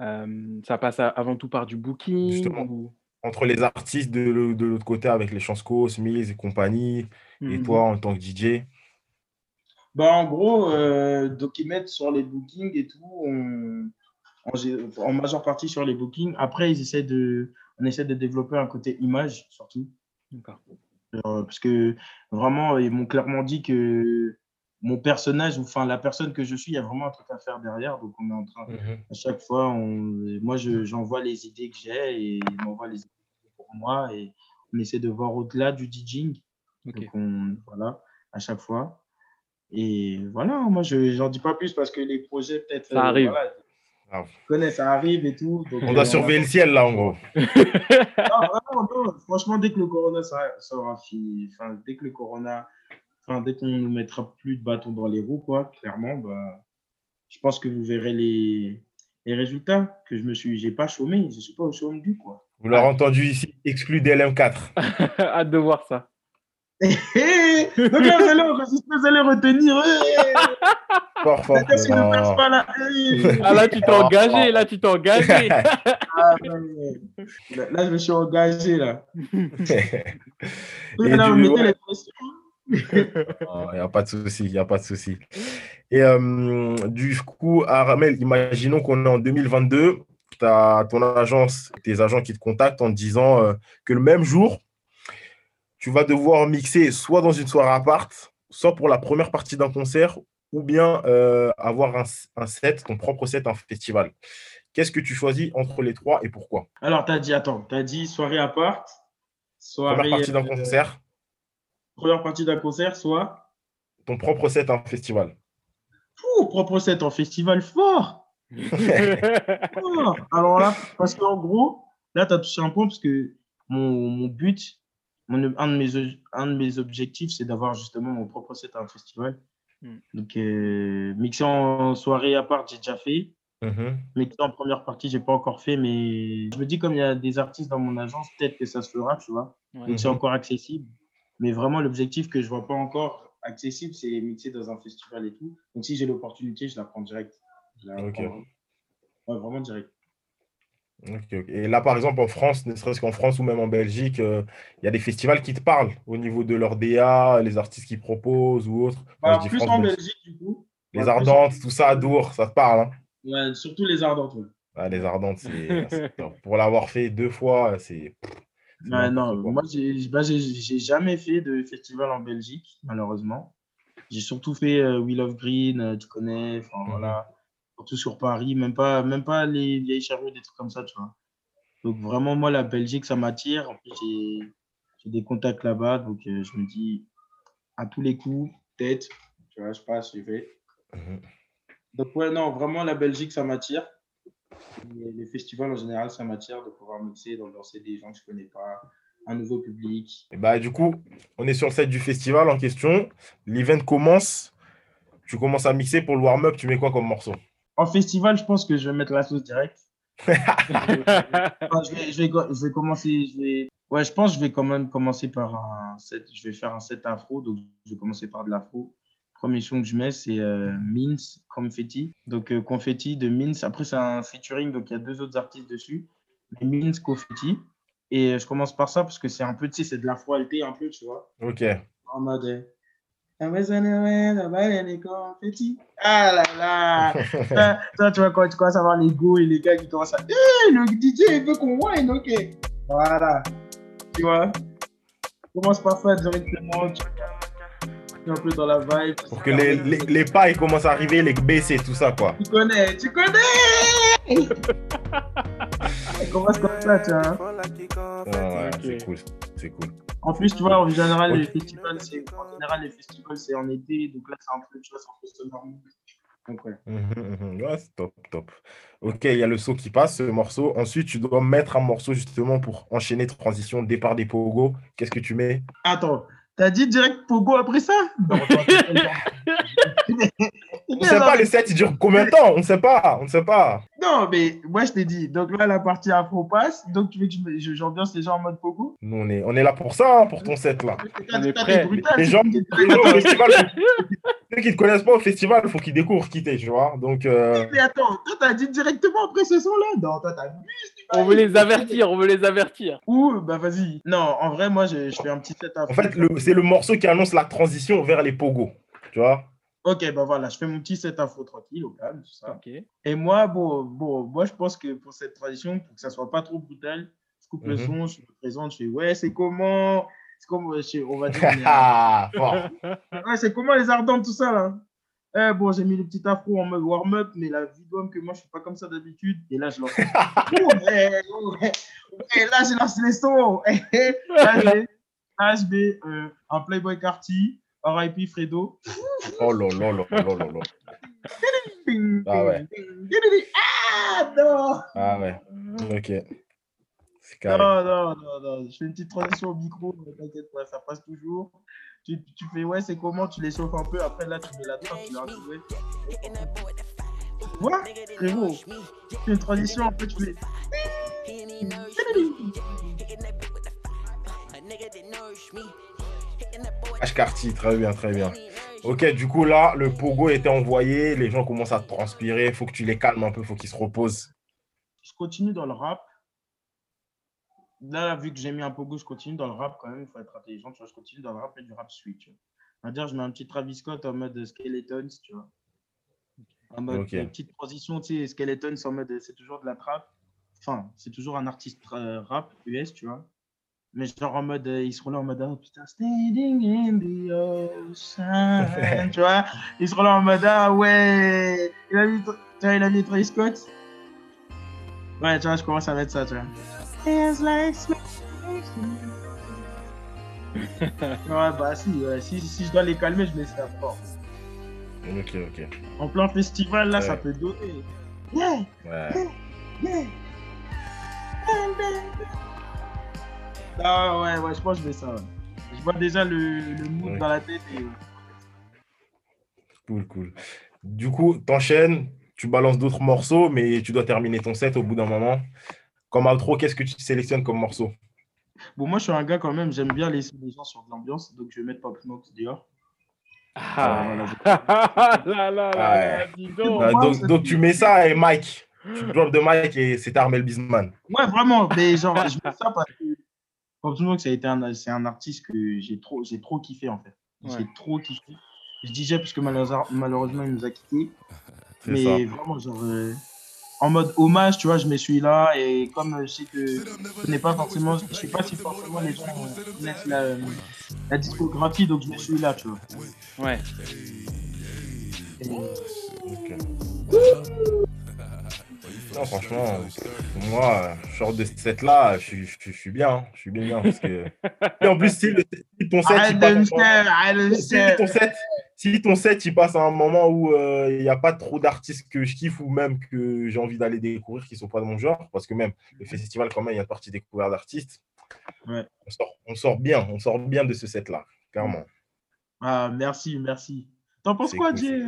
Euh, Ça passe avant tout par du booking Justement. ou- Entre les artistes de, l'autre côté avec les Chansco, Smith et compagnie, et Mhm. toi en tant que DJ. Bah, en gros, euh, donc ils mettent sur les bookings et tout, on- en, majeure partie sur les bookings. Après, ils essaient de, on essaie de développer un côté image surtout. D'accord. Euh, parce que vraiment, ils m'ont clairement dit que mon personnage, ou enfin la personne que je suis, il y a vraiment un truc à faire derrière. Donc, on est en train, à chaque fois, on, moi, je- j'envoie les idées que j'ai et ils m'envoient les idées pour moi et on essaie de voir au-delà du DJing. Donc, on, voilà, à chaque fois. Et voilà, moi, je n'en dis pas plus parce que les projets, peut-être. Ça arrive. voilà, Grave. tu connais, ça arrive et tout. donc, On euh, doit surveiller le ciel là en gros. non, vraiment, non. Franchement, dès que le corona sera, sera fini, enfin, dès que le corona, enfin, dès qu'on ne mettra plus de bâtons dans les roues, quoi, clairement, bah, je pense que vous verrez les, les résultats que je me suis, j'ai pas chômé, je suis pas au chômage du quoi. Vous l'aurez entendu ici, exclu DLM4. Hâte de voir ça. Donc là, vous allez, vous allez retenir. ne passe pas là. eh. Ah là, tu t'es engagé, là, tu t'es engagé. Ah. Là, là, je me suis engagé là. Et Là, vous du- mettez ouais. les pressions. Il n'y a pas de souci, il n'y a pas de souci. Et euh, du coup, Aramel, imaginons qu'on est en 2022, tu as ton agence, tes agents qui te contactent en te disant euh, que le même jour, tu vas devoir mixer soit dans une soirée à part, soit pour la première partie d'un concert, ou bien euh, avoir un, un set, ton propre set, un festival. Qu'est-ce que tu choisis entre les trois et pourquoi? Alors, tu as dit, attends, tu as dit soirée à part, soirée. Première partie d'un euh, concert, Première partie d'un concert, soit. ton propre set, un festival. Ouh, propre set en festival fort. fort. Alors là, parce qu'en gros, là, tu as touché un point parce que mon, mon but, mon- un, de mes, un de mes objectifs, c'est d'avoir justement mon propre set à un festival. Mm. Donc, euh, mixer en soirée à part, j'ai déjà fait. Mixer en première partie, j'ai pas encore fait, mais je me dis, comme il y a des artistes dans mon agence, peut-être que ça se fera, tu vois. Ouais. Donc, c'est Mhm. encore accessible. Mais vraiment, l'objectif que je vois pas encore accessible, c'est mixer dans un festival et tout. Donc, si j'ai l'opportunité, je la prends direct. Je la Ok. prends. Ouais, vraiment direct. Et là, par exemple, en France, ne serait-ce qu'en France ou même en Belgique, euh, il y a des festivals qui te parlent au niveau de leur DA, les artistes qu'ils proposent ou autres. Bah, plus France, en Belgique, du coup. les Ardentes, tout ça, à Dour, ça te parle. hein Ouais, surtout les Ardentes. ouais. Ah, les Ardentes. Pour l'avoir fait deux fois, c'est. non, quoi. moi, j'ai bah, jamais fait de festival en Belgique, malheureusement. J'ai surtout fait euh, Wheel of Green, euh, tu connais, enfin Mhm. voilà, surtout sur Paris, même pas, même pas les vieilles charrues, des trucs comme ça, tu vois. Donc vraiment, moi, la Belgique, ça m'attire. En plus, j'ai des contacts là-bas, donc euh, je me dis, à tous les coups, peut-être, tu vois, je passe, je vais. Mhm. Donc ouais, non, vraiment, la Belgique, ça m'attire. Les festivals, en général, ça m'attire de pouvoir mixer, de danser des gens que je connais pas, un nouveau public. Et bah, du coup, on est sur le set du festival en question. L'event commence. Tu commences à mixer pour le warm-up. Tu mets quoi comme morceau? En festival, je pense que je vais mettre la sauce directe. Enfin, je, vais, je, vais, je vais commencer. Je vais... Ouais, je pense que je vais quand même commencer par un set. Je vais faire un set afro. Donc, je vais commencer par de l'afro. Premier son que je mets, c'est euh, Mince Confetti. Donc, euh, Confetti de Mince. Après, c'est un featuring. Donc, il y a deux autres artistes dessus. Mais Mince Confetti. Et euh, je commence par ça parce que c'est un peu, tu sais, c'est de l'afro alté un peu, tu vois. Ok. En mode. Confetti. Ah là là! Toi, toi, tu vois, quand tu commences à voir les go et les gars qui commencent à. Hé, le DJ il veut qu'on wine, ok. Voilà. Tu vois? Commence par ça directement. Tu tu es un peu dans la vibe. Pour que les, les, les pas ils commencent à arriver, les baisser, tout ça, quoi. Tu connais, tu connais! Ça commence comme ça, tu vois. Ah ouais, Ok. c'est cool. C'est cool. En plus, tu vois, en général, les festivals, c'est en général, les festivals, c'est en été. Donc là, c'est un peu, tu vois, c'est un peu mood. Donc, ouais. Mhm, mhm. Ouais, c'est top, top. Ok, il y a le saut qui passe, ce morceau. Ensuite, tu dois mettre un morceau justement pour enchaîner transition, départ des pogos. Qu'est-ce que tu mets? Attends, t'as dit direct Pogo après ça? Non, On ne sait pas, les sets, ils durent combien de temps? On ne sait pas, on ne sait pas. Non, mais moi, je t'ai dit. Donc là, la partie afro passe. Donc, tu veux que j'ambiance les gens en mode Pogo? Nous, on est, on est là pour ça, hein, pour ton set là. On est T'as- prêt. t'es brutal, Les gens, t'es- les gens au festival, ceux qui ne te connaissent pas au festival, il faut qu'ils découvrent qui t'es, tu vois. Donc, euh, Mais attends, toi, t'as dit directement après ce son-là? Non, toi, t'as vu On veut les avertir, on veut les avertir. Ou, bah vas-y. Non, en vrai, moi, je, je fais un petit set afro. en fait, c'est le morceau qui annonce la transition vers les pogos, tu vois. Ok, bah voilà, je fais mon petit set afro tranquille, au calme, tout ça. Et moi, bon, bon, moi, je pense que pour cette tradition, pour que ça soit pas trop brutal, je coupe le Mhm. son, je me présente, je fais ouais, c'est comment? C'est comment, je- on va dire. Ah, fort. Ouais, c'est comment les ardentes, tout ça là? Eh, bon, j'ai mis le petit afro en mode warm-up, mais la vie d'homme que moi, je suis pas comme ça d'habitude. Et là, je lance. Oh, eh, oh, eh. Et là, je lance les sons. Là, je vais, euh, un Playboy Carty, RIP Fredo. Oh là là là là là là. Ding, Ah ouais. Ah non Ah ouais, ok. Carré. Non, non, non, non. Je fais une petite transition au micro, mais t'inquiète pas, ça passe toujours. Tu, tu fais, ouais, c'est comment Tu les chauffes un peu, après là, tu mets la trappe, tu l'as retrouvé. Frérot. Tu fais une transition, après tu fais. H Carty, très bien, très bien. Ok, du coup là, le pogo était envoyé, les gens commencent à transpirer, faut que tu les calmes un peu, faut qu'ils se reposent. Je continue dans le rap. Là, vu que j'ai mis un pogo, je continue dans le rap quand même. Il faut être intelligent, tu vois. Je continue dans le rap et du rap. Tu vois. Va dire, je mets un petit Travis Scott en mode Skeletons, tu vois. En mode petite transition, tu sais, Skeletons en mode c'est toujours de la trap. Enfin, c'est toujours un artiste euh, rap US, tu vois. Mais genre en mode, euh, ils seront là en mode, oh putain, standing in the ocean, tu vois. Ils seront là en mode, ah ouais, il a mis, tu vois, il a mis Travis Scott. Ouais, tu vois, je commence à mettre ça, tu vois. Ouais, bah si, ouais, si, si je dois les calmer, je mets ça fort. Ok, ok. En plein festival, là, ça Ouais. peut donner. Yeah, Ouais. Ah ouais, ouais, je pense que je mets ça. ouais. Je vois déjà le, le mood Ouais. dans la tête et Cool, cool. Du coup, t'enchaînes, tu balances d'autres morceaux, mais tu dois terminer ton set au bout d'un moment. Comme outro, qu'est-ce que tu sélectionnes comme morceau? Bon, moi, je suis un gars quand même, j'aime bien laisser les gens sur de l'ambiance, donc je vais mettre Pop Smoke dehors. Ah voilà. là là là Ouais. là, dis donc. Ah, donc tu mets ça et Mike. Tu drops de Mike et c'est Armel Bisman. Ouais, vraiment, mais genre, je mets ça parce que Pop Smoke, ça a été un, c'est un artiste que j'ai trop, j'ai trop kiffé en fait. J'ai trop kiffé. Je dis j'ai parce que malheureusement, il nous a quittés. Mais ça. vraiment, genre, euh, en mode hommage, tu vois, je me suis là et comme euh, je sais que je connais pas forcément, je sais pas si forcément les gens connaissent la, euh, la discographie, donc je me suis là, tu vois. Ouais. Et-. Non, franchement, moi, je sors de ce set-là, je, suis- je, suis- je suis bien, hein. je suis bien, bien. Parce que... Et en plus, si, le- si ton set, il passe en- si ton set, si ton set, il passe à un moment où euh, il n'y a pas trop d'artistes que je kiffe ou même que j'ai envie d'aller découvrir qui ne sont pas de mon genre, parce que même le festival, quand même, il y a une partie découverte d'artistes. Ouais. On, sort, on sort bien, on sort bien de ce set-là, clairement. Ah, merci, merci. T'en penses quoi, Jay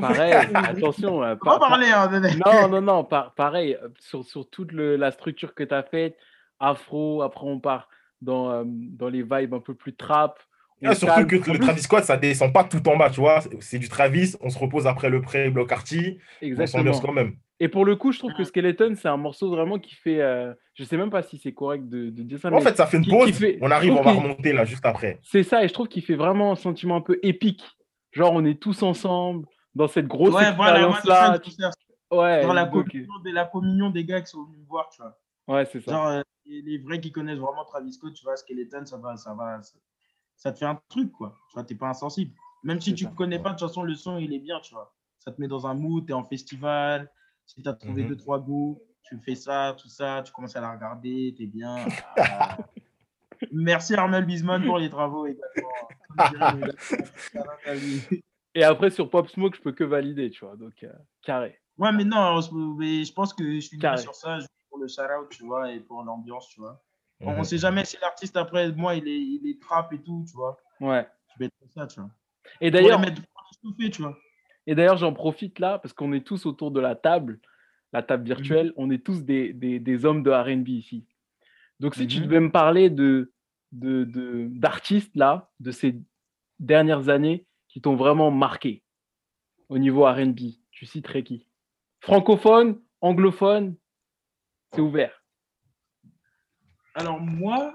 Pareil, attention. euh, On pa- va pa- parler, hein, Non, non, non, par- pareil, euh, sur, sur toute le- la structure que tu as faite, afro, après on part dans, euh, dans les vibes un peu plus trap. on Ah, surtout calme. que le Travis Scott, ça descend pas tout en bas, tu vois. C'est- du Travis, on se repose après le pré-bloc arty, on Exactement. s'ambiance quand même. Et pour le coup, je trouve que Skeleton, c'est un morceau vraiment qui fait. euh, je sais même pas si c'est correct de, de dire ça, En mais fait, ça fait une qui- pause, qui fait- on arrive, on va remonter là, juste après. c'est ça, et je trouve qu'il fait vraiment un sentiment un peu épique. Genre, on est tous ensemble dans cette grosse Ouais, voilà, que je cherche. ouais, Genre la communion, des, la communion des gars qui sont venus me voir, tu vois. ouais, c'est ça. Genre, euh, les, vrais qui connaissent vraiment Travis Scott, tu vois, Skeleton, ça va, ça va, ça, ça te fait un truc, quoi. Tu vois, t'es pas insensible. Même si tu connais pas, de toute façon, le son, il est bien, tu vois. Ça te met dans un mood, t'es en festival, si t'as trouvé Mhm. deux, trois goûts, tu fais ça, tout ça, tu commences à la regarder, t'es bien. Ah. Merci Armel Bisman pour les travaux également. Lui. Et après, sur Pop Smoke, je peux que valider, tu vois. Donc, euh, carré. Ouais, mais non, on mais je pense que je suis Carré. sur ça, pour le shout-out, tu vois, et pour l'ambiance, tu vois. On Mhm. ne sait jamais si l'artiste, après, moi, il est, il est trap et tout, tu vois. Ouais. Je vais être comme ça, tu vois. Et d'ailleurs. Et d'ailleurs, j'en profite là, parce qu'on est tous autour de la table, la table Mhm. virtuelle, on est tous des, des- des hommes de RB ici. Donc, si tu Mhm. devais me parler de, de, de- d'artistes là, de ces dernières années qui t'ont vraiment marqué au niveau RB, tu citerais qui? Francophone, anglophone, c'est ouvert. Alors, moi,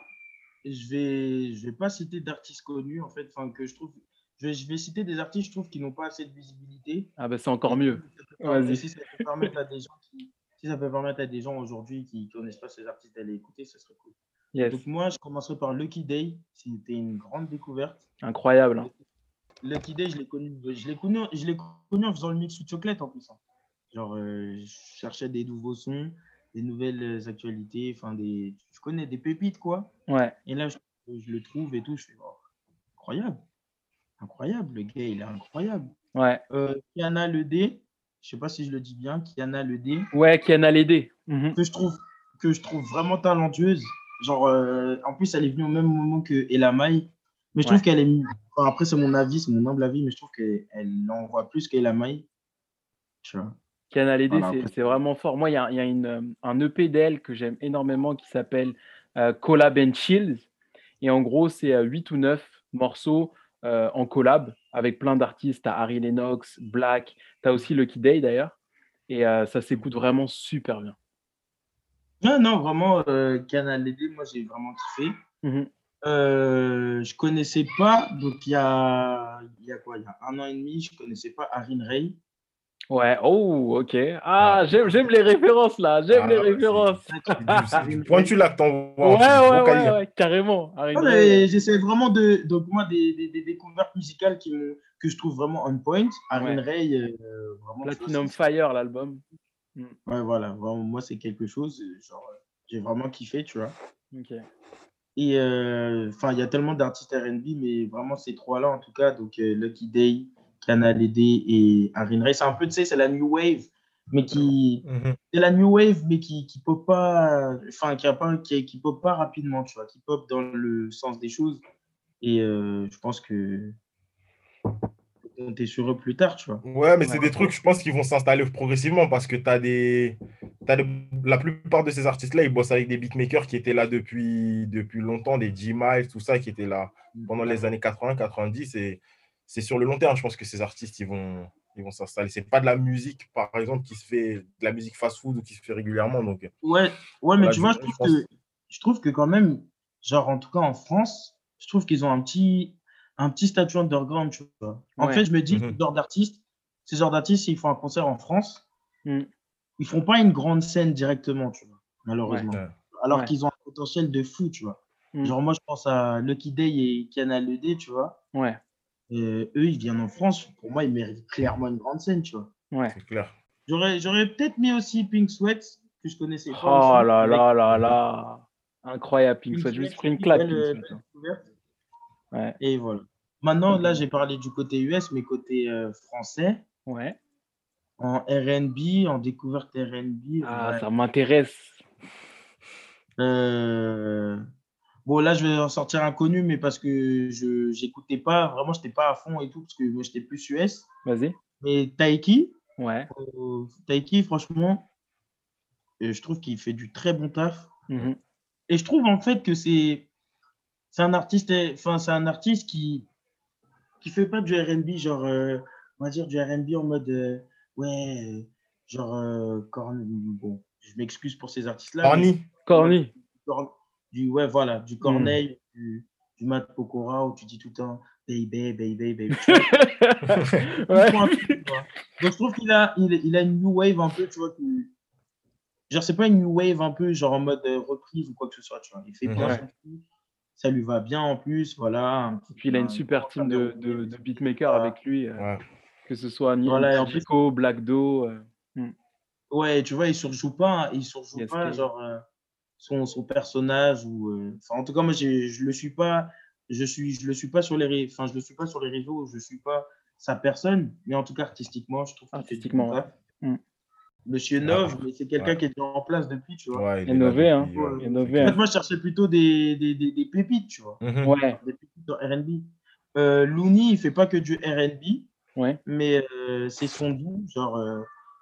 je vais, je vais pas citer d'artistes connus, en fait, enfin, que je trouve. Je vais, je vais citer des artistes, je trouve, qui n'ont pas assez de visibilité. Ah ben c'est encore mieux. Vas-y. Si ça peut permettre à des gens qui. Si ça peut permettre à des gens aujourd'hui qui connaissent pas ces artistes d'aller écouter, ce serait cool. Yes, Donc moi, je commencerai par Lucky Day. C'était une grande découverte. incroyable. hein. Lucky Day, je l'ai connu, je l'ai connu, je l'ai connu en faisant le mix sous chocolate en plus. hein. Genre, euh, je cherchais des nouveaux sons, des nouvelles actualités, enfin des, je connais des pépites quoi. Ouais, Et là, je, je le trouve et tout, je fais oh, incroyable, incroyable, le gars, il est incroyable. ouais. Euh, Kiana Le D, je sais pas si je le dis bien, Kiana Le D, Ouais, Kiana Lédé. Mhm. que je trouve que je trouve vraiment talentueuse. Genre, euh, en plus, elle est venue au même moment que Elamai. Mais je trouve Ouais. qu'elle est. enfin, après, c'est mon avis, c'est mon humble avis, mais je trouve qu'elle elle envoie plus qu'Elamai. Tu vois. Kiana Lédé, Voilà, c'est- vraiment fort. Moi, il y a, y a une, euh, un EP d'elle que j'aime énormément qui s'appelle euh, Collab and Chills. Et en gros, c'est 8 ou 9 morceaux euh, en collab avec plein d'artistes. Tu as Harry Lennox, Black, tu as aussi Lucky Day d'ailleurs. Et euh, ça s'écoute vraiment super bien. Non, non, vraiment, euh, Canal D, moi, j'ai vraiment kiffé. Mhm. Euh, je connaissais pas, donc il y a, y a quoi? Il y a un an et demi, je connaissais pas Arin Ray. Ouais, oh, ok. Ah, j'aime j'aime les références là, j'aime Ah, les c'est- références. Pointu là que t'envoies. Ouais, ouais, ouais, ouais, carrément. Ah, J'essaie vraiment de. Donc, moi, des, des, des découvertes musicales qui me- que je trouve vraiment on point. Arin Ouais. Ray, euh, vraiment. Platinum Fire, l'album. Ouais, voilà, vraiment, moi, c'est quelque chose. euh, Genre, euh, j'ai vraiment kiffé, tu vois. Ok. Et euh, enfin, il y a tellement d'artistes RB, mais vraiment ces trois-là, en tout cas, donc euh, Lucky Day, Canal D et Arin Ray, c'est un peu, tu sais, c'est la new wave, mais qui. Mhm. C'est la new wave, mais qui qui pop pas. Enfin, qui, a pas, qui, qui pop pas rapidement, tu vois, qui pop dans le sens des choses. Et euh, je pense que. On compter sur eux plus tard, tu vois. Ouais, mais c'est des trucs, je pense, qui vont s'installer progressivement parce que tu as des. La plupart de ces artistes-là, ils bossent avec des beatmakers qui étaient là depuis, depuis longtemps, des G-Miles, tout ça, qui étaient là pendant les années 80, 90. Et c'est sur le long terme, je pense que ces artistes, ils vont ils vont s'installer. C'est pas de la musique, par exemple, qui se fait, de la musique fast-food ou qui se fait régulièrement. Donc, Ouais, ouais, mais tu vois, je- trouve que, je trouve que quand même, genre, en tout cas en France, je trouve qu'ils ont un petit, un petit statut underground, tu vois. En Ouais. fait, je me dis, Mhm. ce genre d'artistes, ces genres d'artistes, s'ils font un concert en France, Mhm. ils font pas une grande scène directement, tu vois, malheureusement. Ouais. Alors Ouais. qu'ils ont un potentiel de fou, tu vois. Mm. Genre, moi, je pense à Lucky Day et Canal ED, tu vois. Ouais, Et eux, ils viennent en France. Pour moi, ils méritent clairement une grande scène, tu vois. ouais. C'est clair. J'aurais, j'aurais peut-être mis aussi Pink Sweat, que je connaissais pas. Oh aussi, là avec là là là. Incroyable, Pink Pink Sweat. Juste pris une une claque, belle, Pink euh, Sweat, belle découverte. Ouais, Et voilà. Maintenant, là, j'ai parlé du côté US, mais côté euh, français, ouais. en RB, en découverte RB. Ah, ouais. ça m'intéresse. Euh, Bon, là, je vais en sortir un connu, mais parce que je j'écoutais pas, vraiment, je n'étais pas à fond et tout, parce que moi, j'étais plus US. Vas-y. Mais Taiki, Ouais. euh, Taiki, franchement, euh, je trouve qu'il fait du très bon taf. Mhm. Et je trouve en fait que c'est c'est un artiste, enfin, c'est un artiste qui qui fait pas du R&B, genre, euh, on va dire du R&B en mode, euh, ouais, genre, euh, corn- bon, je m'excuse pour ces artistes-là. mais- Orny. Corny. Du ouais voilà du Corneille du, du Matt Pokora où tu dis tout le temps baby baby baby Ouais. donc je trouve qu'il a il, il a une new wave un peu tu vois qui- genre c'est pas une new wave un peu genre en mode euh, reprise ou quoi que ce soit tu vois il fait bien Ouais. son truc ça lui va bien en plus voilà petit- Puis il a une un- super team de, de, de beatmakers Voilà. avec lui, euh, Ouais. que ce soit Ni- Voilà, et en plus- Nico, Black Do. euh, ouais tu vois il surjoue pas il surjoue Yes, pas genre euh, son, son personnage ou euh, enfin en tout cas moi je le suis pas je suis je le suis pas sur les ré- enfin je le suis pas sur les réseaux je suis pas sa personne mais en tout cas artistiquement je trouve Artistiquement, ouais. taf. Mm. Monsieur Ouais. Nov mais c'est quelqu'un Ouais. qui est déjà en place depuis tu vois Ouais, il est Innové, hein. ouais. Innové, en hein. fait moi je cherchais plutôt des, des, des, des pépites tu vois Mhm. Ouais, des pépites dans R&B euh, Looney il fait pas que du R&B ouais. mais euh, c'est son doux genre euh,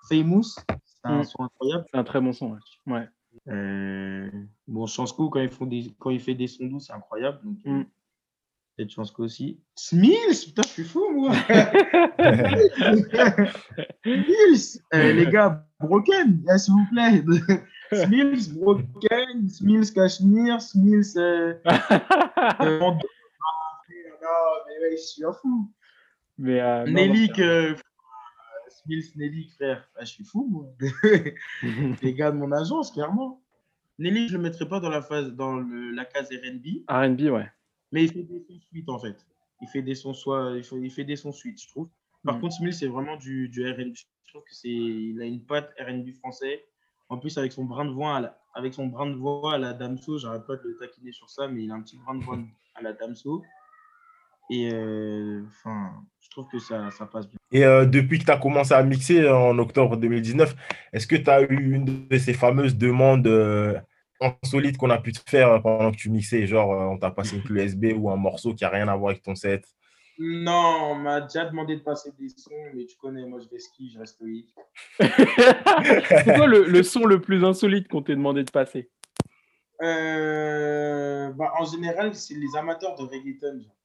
Famous c'est un Mm. son incroyable C'est un très bon son. Ouais. Euh, bon, Chansco, quand, ils font des, quand il fait des sons doux, c'est incroyable. Donc, euh, Mm. peut-être Chansco aussi. Smills Putain, je suis fou, moi Smills Euh, Les gars, Broken, s'il vous plaît. Smills, Broken, Smills, Cachemire, Smills. Euh, euh, Mando. Ah, non, mais ouais, je suis un fou. Mais, non, Nelly, non, que. Smills, Nelly, frère. Ah, je suis fou, moi. les gars de mon agence, clairement. Nelly, je ne le mettrais pas dans la, phase, dans le, la case RB, R&B, ouais. mais il fait des sons suite en fait. Il fait des sons soit, il fait, il fait des sons suite, je trouve. Par Mm. contre, Smith, c'est vraiment du, du RB. Je trouve que c'est, il a une patte RB français. En plus, avec son brin de voix, à la, avec son brin de voix à la Damso, j'arrête pas de le taquiner sur ça, mais il a un petit brin de voix à la Damso. Et euh, enfin, je trouve que ça, ça passe bien. Et euh, depuis que tu as commencé à mixer en octobre 2019, est-ce que tu as eu une de ces fameuses demandes euh, insolites qu'on a pu te faire pendant que tu mixais? Genre, euh, on t'a passé une clé USB ou un morceau qui n'a rien à voir avec ton set? Non, on m'a déjà demandé de passer des sons, mais tu connais, moi je vais ski, je reste stoïque. C'est quoi le, le son le plus insolite qu'on t'ait demandé de passer? Euh, bah, en général, c'est les amateurs de reggaeton. genre.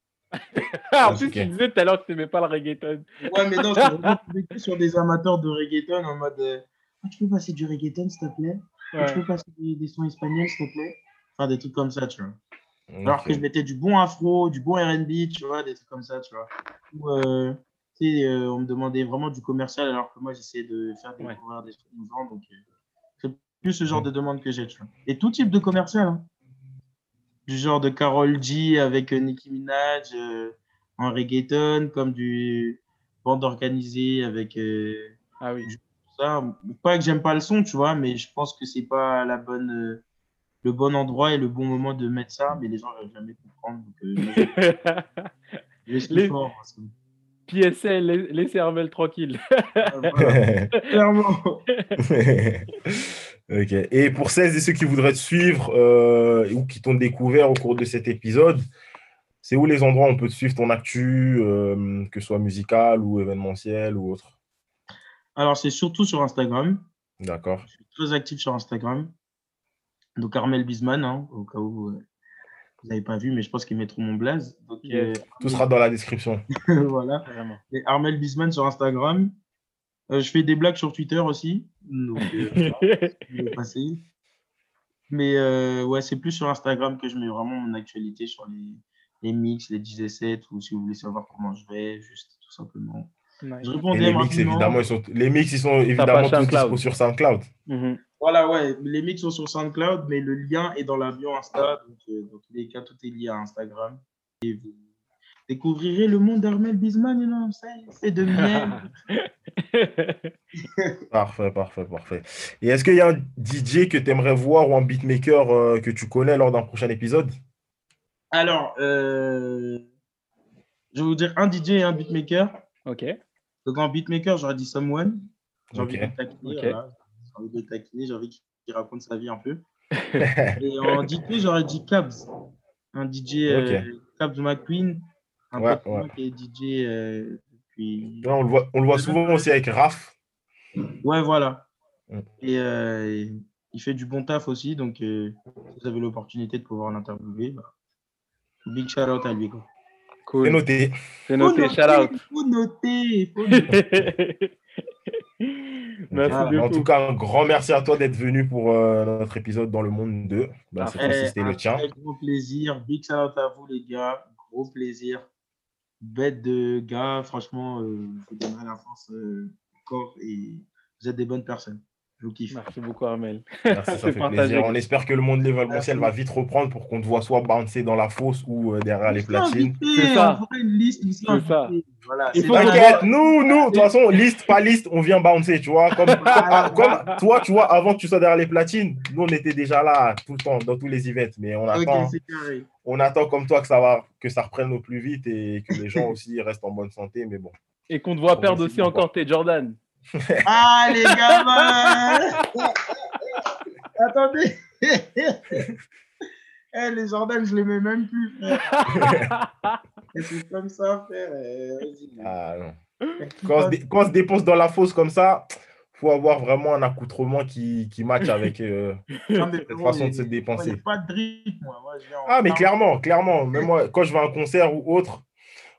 Ah, En Ouais, plus, tu disais tout à l'heure que tu n'aimais pas le reggaeton. Ouais, mais non, c'est vraiment tombé que sur des amateurs de reggaeton en mode euh, Ah, Tu peux passer du reggaeton, s'il te plaît? Ouais. Tu peux passer des, des sons espagnols, s'il te plaît Enfin, des trucs comme ça, tu vois. Alors que je mettais du bon afro, du bon RB, tu vois, des trucs comme ça, tu vois. Ou, euh, tu sais, euh, on me demandait vraiment du commercial alors que moi, j'essayais de faire Ouais. découvrir des trucs innovants. Donc, euh, c'est plus ce genre de demande que j'ai, tu vois. Et tout type de commercial. hein. Du genre de Carol G avec euh, Nicki Minaj euh, en reggaeton, comme du bande organisée avec euh, Ah oui. ça. Pas que j'aime pas le son, tu vois, mais je pense que c'est pas la bonne, le bon endroit et le bon moment de mettre ça, mais les gens ne jamais comprendre. Donc, euh, Les- fort. PSL, laisse- laissez Armel tranquille. Euh, voilà, clairement. Ok. Et pour celles et ceux qui voudraient te suivre euh, ou qui t'ont découvert au cours de cet épisode, c'est où les endroits où on peut te suivre ton actu, euh, que ce soit musical ou événementiel ou autre? Alors, c'est surtout sur Instagram. D'accord. Je suis très actif sur Instagram. Donc, Armel Bisman, hein, au cas où euh, vous n'avez pas vu, mais je pense qu'ils mettront mon blaze. Donc. Tout sera dans la description. voilà. Vraiment. Et Armel Bisman sur Instagram. Euh, je fais des blagues sur Twitter aussi. Donc, euh, voilà, je vais passer. Mais euh, ouais, c'est plus sur Instagram que je mets vraiment mon actualité sur les, les mix, les 10 et 7, ou si vous voulez savoir comment je vais, juste tout simplement. Je les mix, évidemment, ils sont, les mix, ils sont évidemment tous SoundCloud. sur SoundCloud. Mhm. Voilà, ouais, les mix sont sur SoundCloud, mais le lien est dans la bio Insta. Donc, euh, dans tous les cas, tout est lié à Instagram. Et vous découvrirez le monde d'Armel Bisman, et non, ça, c'est de miel. Parfait, parfait, parfait. Et est-ce qu'il y a un DJ que tu aimerais voir ou un beatmaker euh, que tu connais lors d'un prochain épisode? Alors, euh, je vais vous dire un DJ et un beatmaker. ok. Donc, en beatmaker, j'aurais dit Someone. J'ai envie de taquiner, voilà. J'ai envie de taquiner, j'ai envie qu'il raconte sa vie un peu. Et en DJ, j'aurais dit Cabs. Un DJ euh, Cabs McQueen. Un Ouais, pote à moi ouais. qui est DJ euh, depuis. On le voit, on le voit souvent aussi avec Raph. Ouais, voilà. Mm. Et euh, il fait du bon taf aussi. Donc, euh, si vous avez l'opportunité de pouvoir l'interviewer, bah, big shout out à lui. Quoi. C'est Cool. noté. C'est noté. Shout out. Faut noter. Faut noter. Merci Voilà. En tout cas, un grand merci à toi d'être venu pour euh, notre épisode dans le monde 2. Bah, cette Parfait. fois-ci, c'était le tien. gros plaisir. Big shout out à vous, les gars. Gros plaisir. Bête de gars. Franchement, euh, vous donnerai la force euh, encore. Et vous êtes des bonnes personnes. Je vous kiffe. Merci beaucoup, Armel. Merci, ça C'est fait partagé. plaisir. On espère que le monde de l'événementiel va vite reprendre pour qu'on te voit soit bouncer dans la fosse ou euh, derrière les platines. C'est ça. T'inquiète, nous, nous, de toute façon, liste, pas liste, on vient bouncer, tu vois. Comme, comme, comme toi, tu vois, avant que tu sois derrière les platines, nous, on était déjà là tout le temps, dans tous les events. Mais on attend, on attend comme toi que ça, va, que ça reprenne au plus vite et que les gens aussi restent en bonne santé. Mais bon. Et qu'on te voit perdre aussi encore tes Jordan. Ah, les gamins Attendez Eh, les Jordan, je les mets même plus, frère. C'est comme ça, frère. Ah, non. Quand, on se dé- quand on se dépense dans la fosse comme ça, faut avoir vraiment un accoutrement qui, qui match avec euh, cette façon de il- se dépenser. Il pas de drip, moi. Je Ah, mais clairement, clairement. Même moi, quand je vais à un concert ou autre,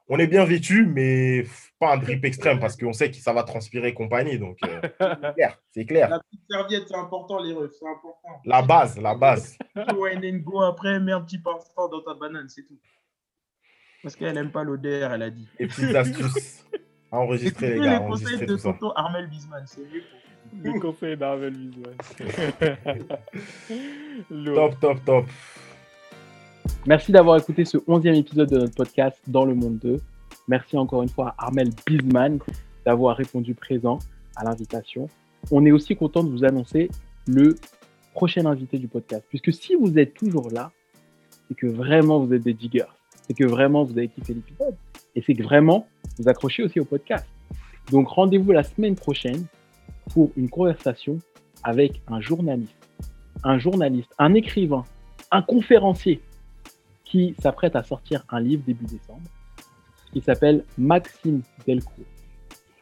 on est bien vêtu, mais pas un drip extrême parce qu'on sait que ça va transpirer et compagnie. Donc, euh, c'est clair, c'est clair. La petite serviette, c'est important, les refs, c'est important. La base, la base. Tu wine and go après, mets un petit parfum dans ta banane, c'est tout. Parce qu'elle n'aime pas l'odeur, elle a dit. Les petites astuces à enregistrer, les gars. les conseils Enregistrer de tonton Armel Bisman, c'est mieux. Les conseils d'Armel Bisman. Top, top, top. Merci d'avoir écouté ce 11e épisode de notre podcast Dans le Monde 2. Merci encore une fois à Armel Bisman d'avoir répondu présent à l'invitation. On est aussi content de vous annoncer le prochain invité du podcast. Puisque si vous êtes toujours là, c'est que vraiment vous êtes des diggers. C'est que vraiment vous avez kiffé l'épisode. Et c'est que vraiment vous accrochez aussi au podcast. Donc rendez-vous la semaine prochaine pour une conversation avec un journaliste, un journaliste, un écrivain, un conférencier qui s'apprête à sortir un livre début décembre qui s'appelle Maxime Delcourt.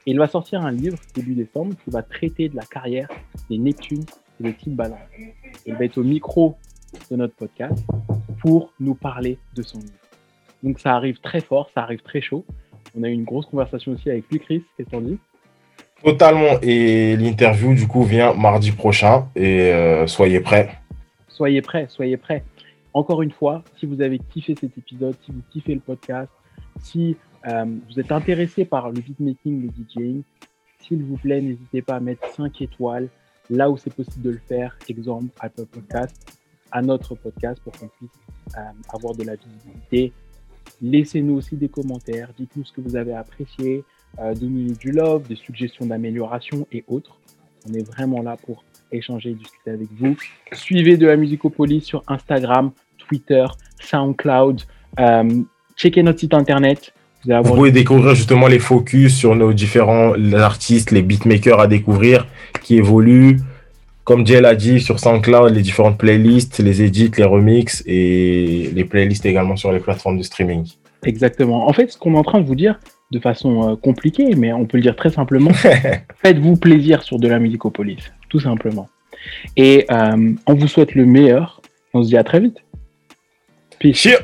Et il va sortir un livre début décembre qui va traiter de la carrière des Neptunes et de Timbaland. Il va être au micro de notre podcast pour nous parler de son livre. Donc ça arrive très fort, ça arrive très chaud. On a eu une grosse conversation aussi avec lui, Chris. Qu'est-ce que t'en dis? Totalement. Et l'interview, du coup, vient mardi prochain. Et euh, soyez prêts. Soyez prêts, soyez prêts. Encore une fois, si vous avez kiffé cet épisode, si vous kiffez le podcast, si euh, vous êtes intéressé par le beatmaking, le DJing, s'il vous plaît, n'hésitez pas à mettre 5 étoiles là où c'est possible de le faire. Exemple, Apple Podcast, à notre podcast pour qu'on puisse euh, avoir de la visibilité. Laissez-nous aussi des commentaires, dites-nous ce que vous avez apprécié, euh, donnez-nous du love, des suggestions d'amélioration et autres. On est vraiment là pour échanger et discuter avec vous. Suivez de la Musicopolis sur Instagram, Twitter, SoundCloud. Checkez notre site internet. Vous pouvez découvrir justement les focus sur nos différents artistes, les beatmakers à découvrir qui évoluent. Comme Jay l'a dit, sur SoundCloud, les différentes playlists, les edits, les remixes et les playlists également sur les plateformes de streaming. Exactement. En fait, ce qu'on est en train de vous dire de façon euh, compliquée, mais on peut le dire très simplement, faites-vous plaisir sur de la Musicopolis, tout simplement. Et euh, on vous souhaite le meilleur. On se dit à très vite. Peace. Cheers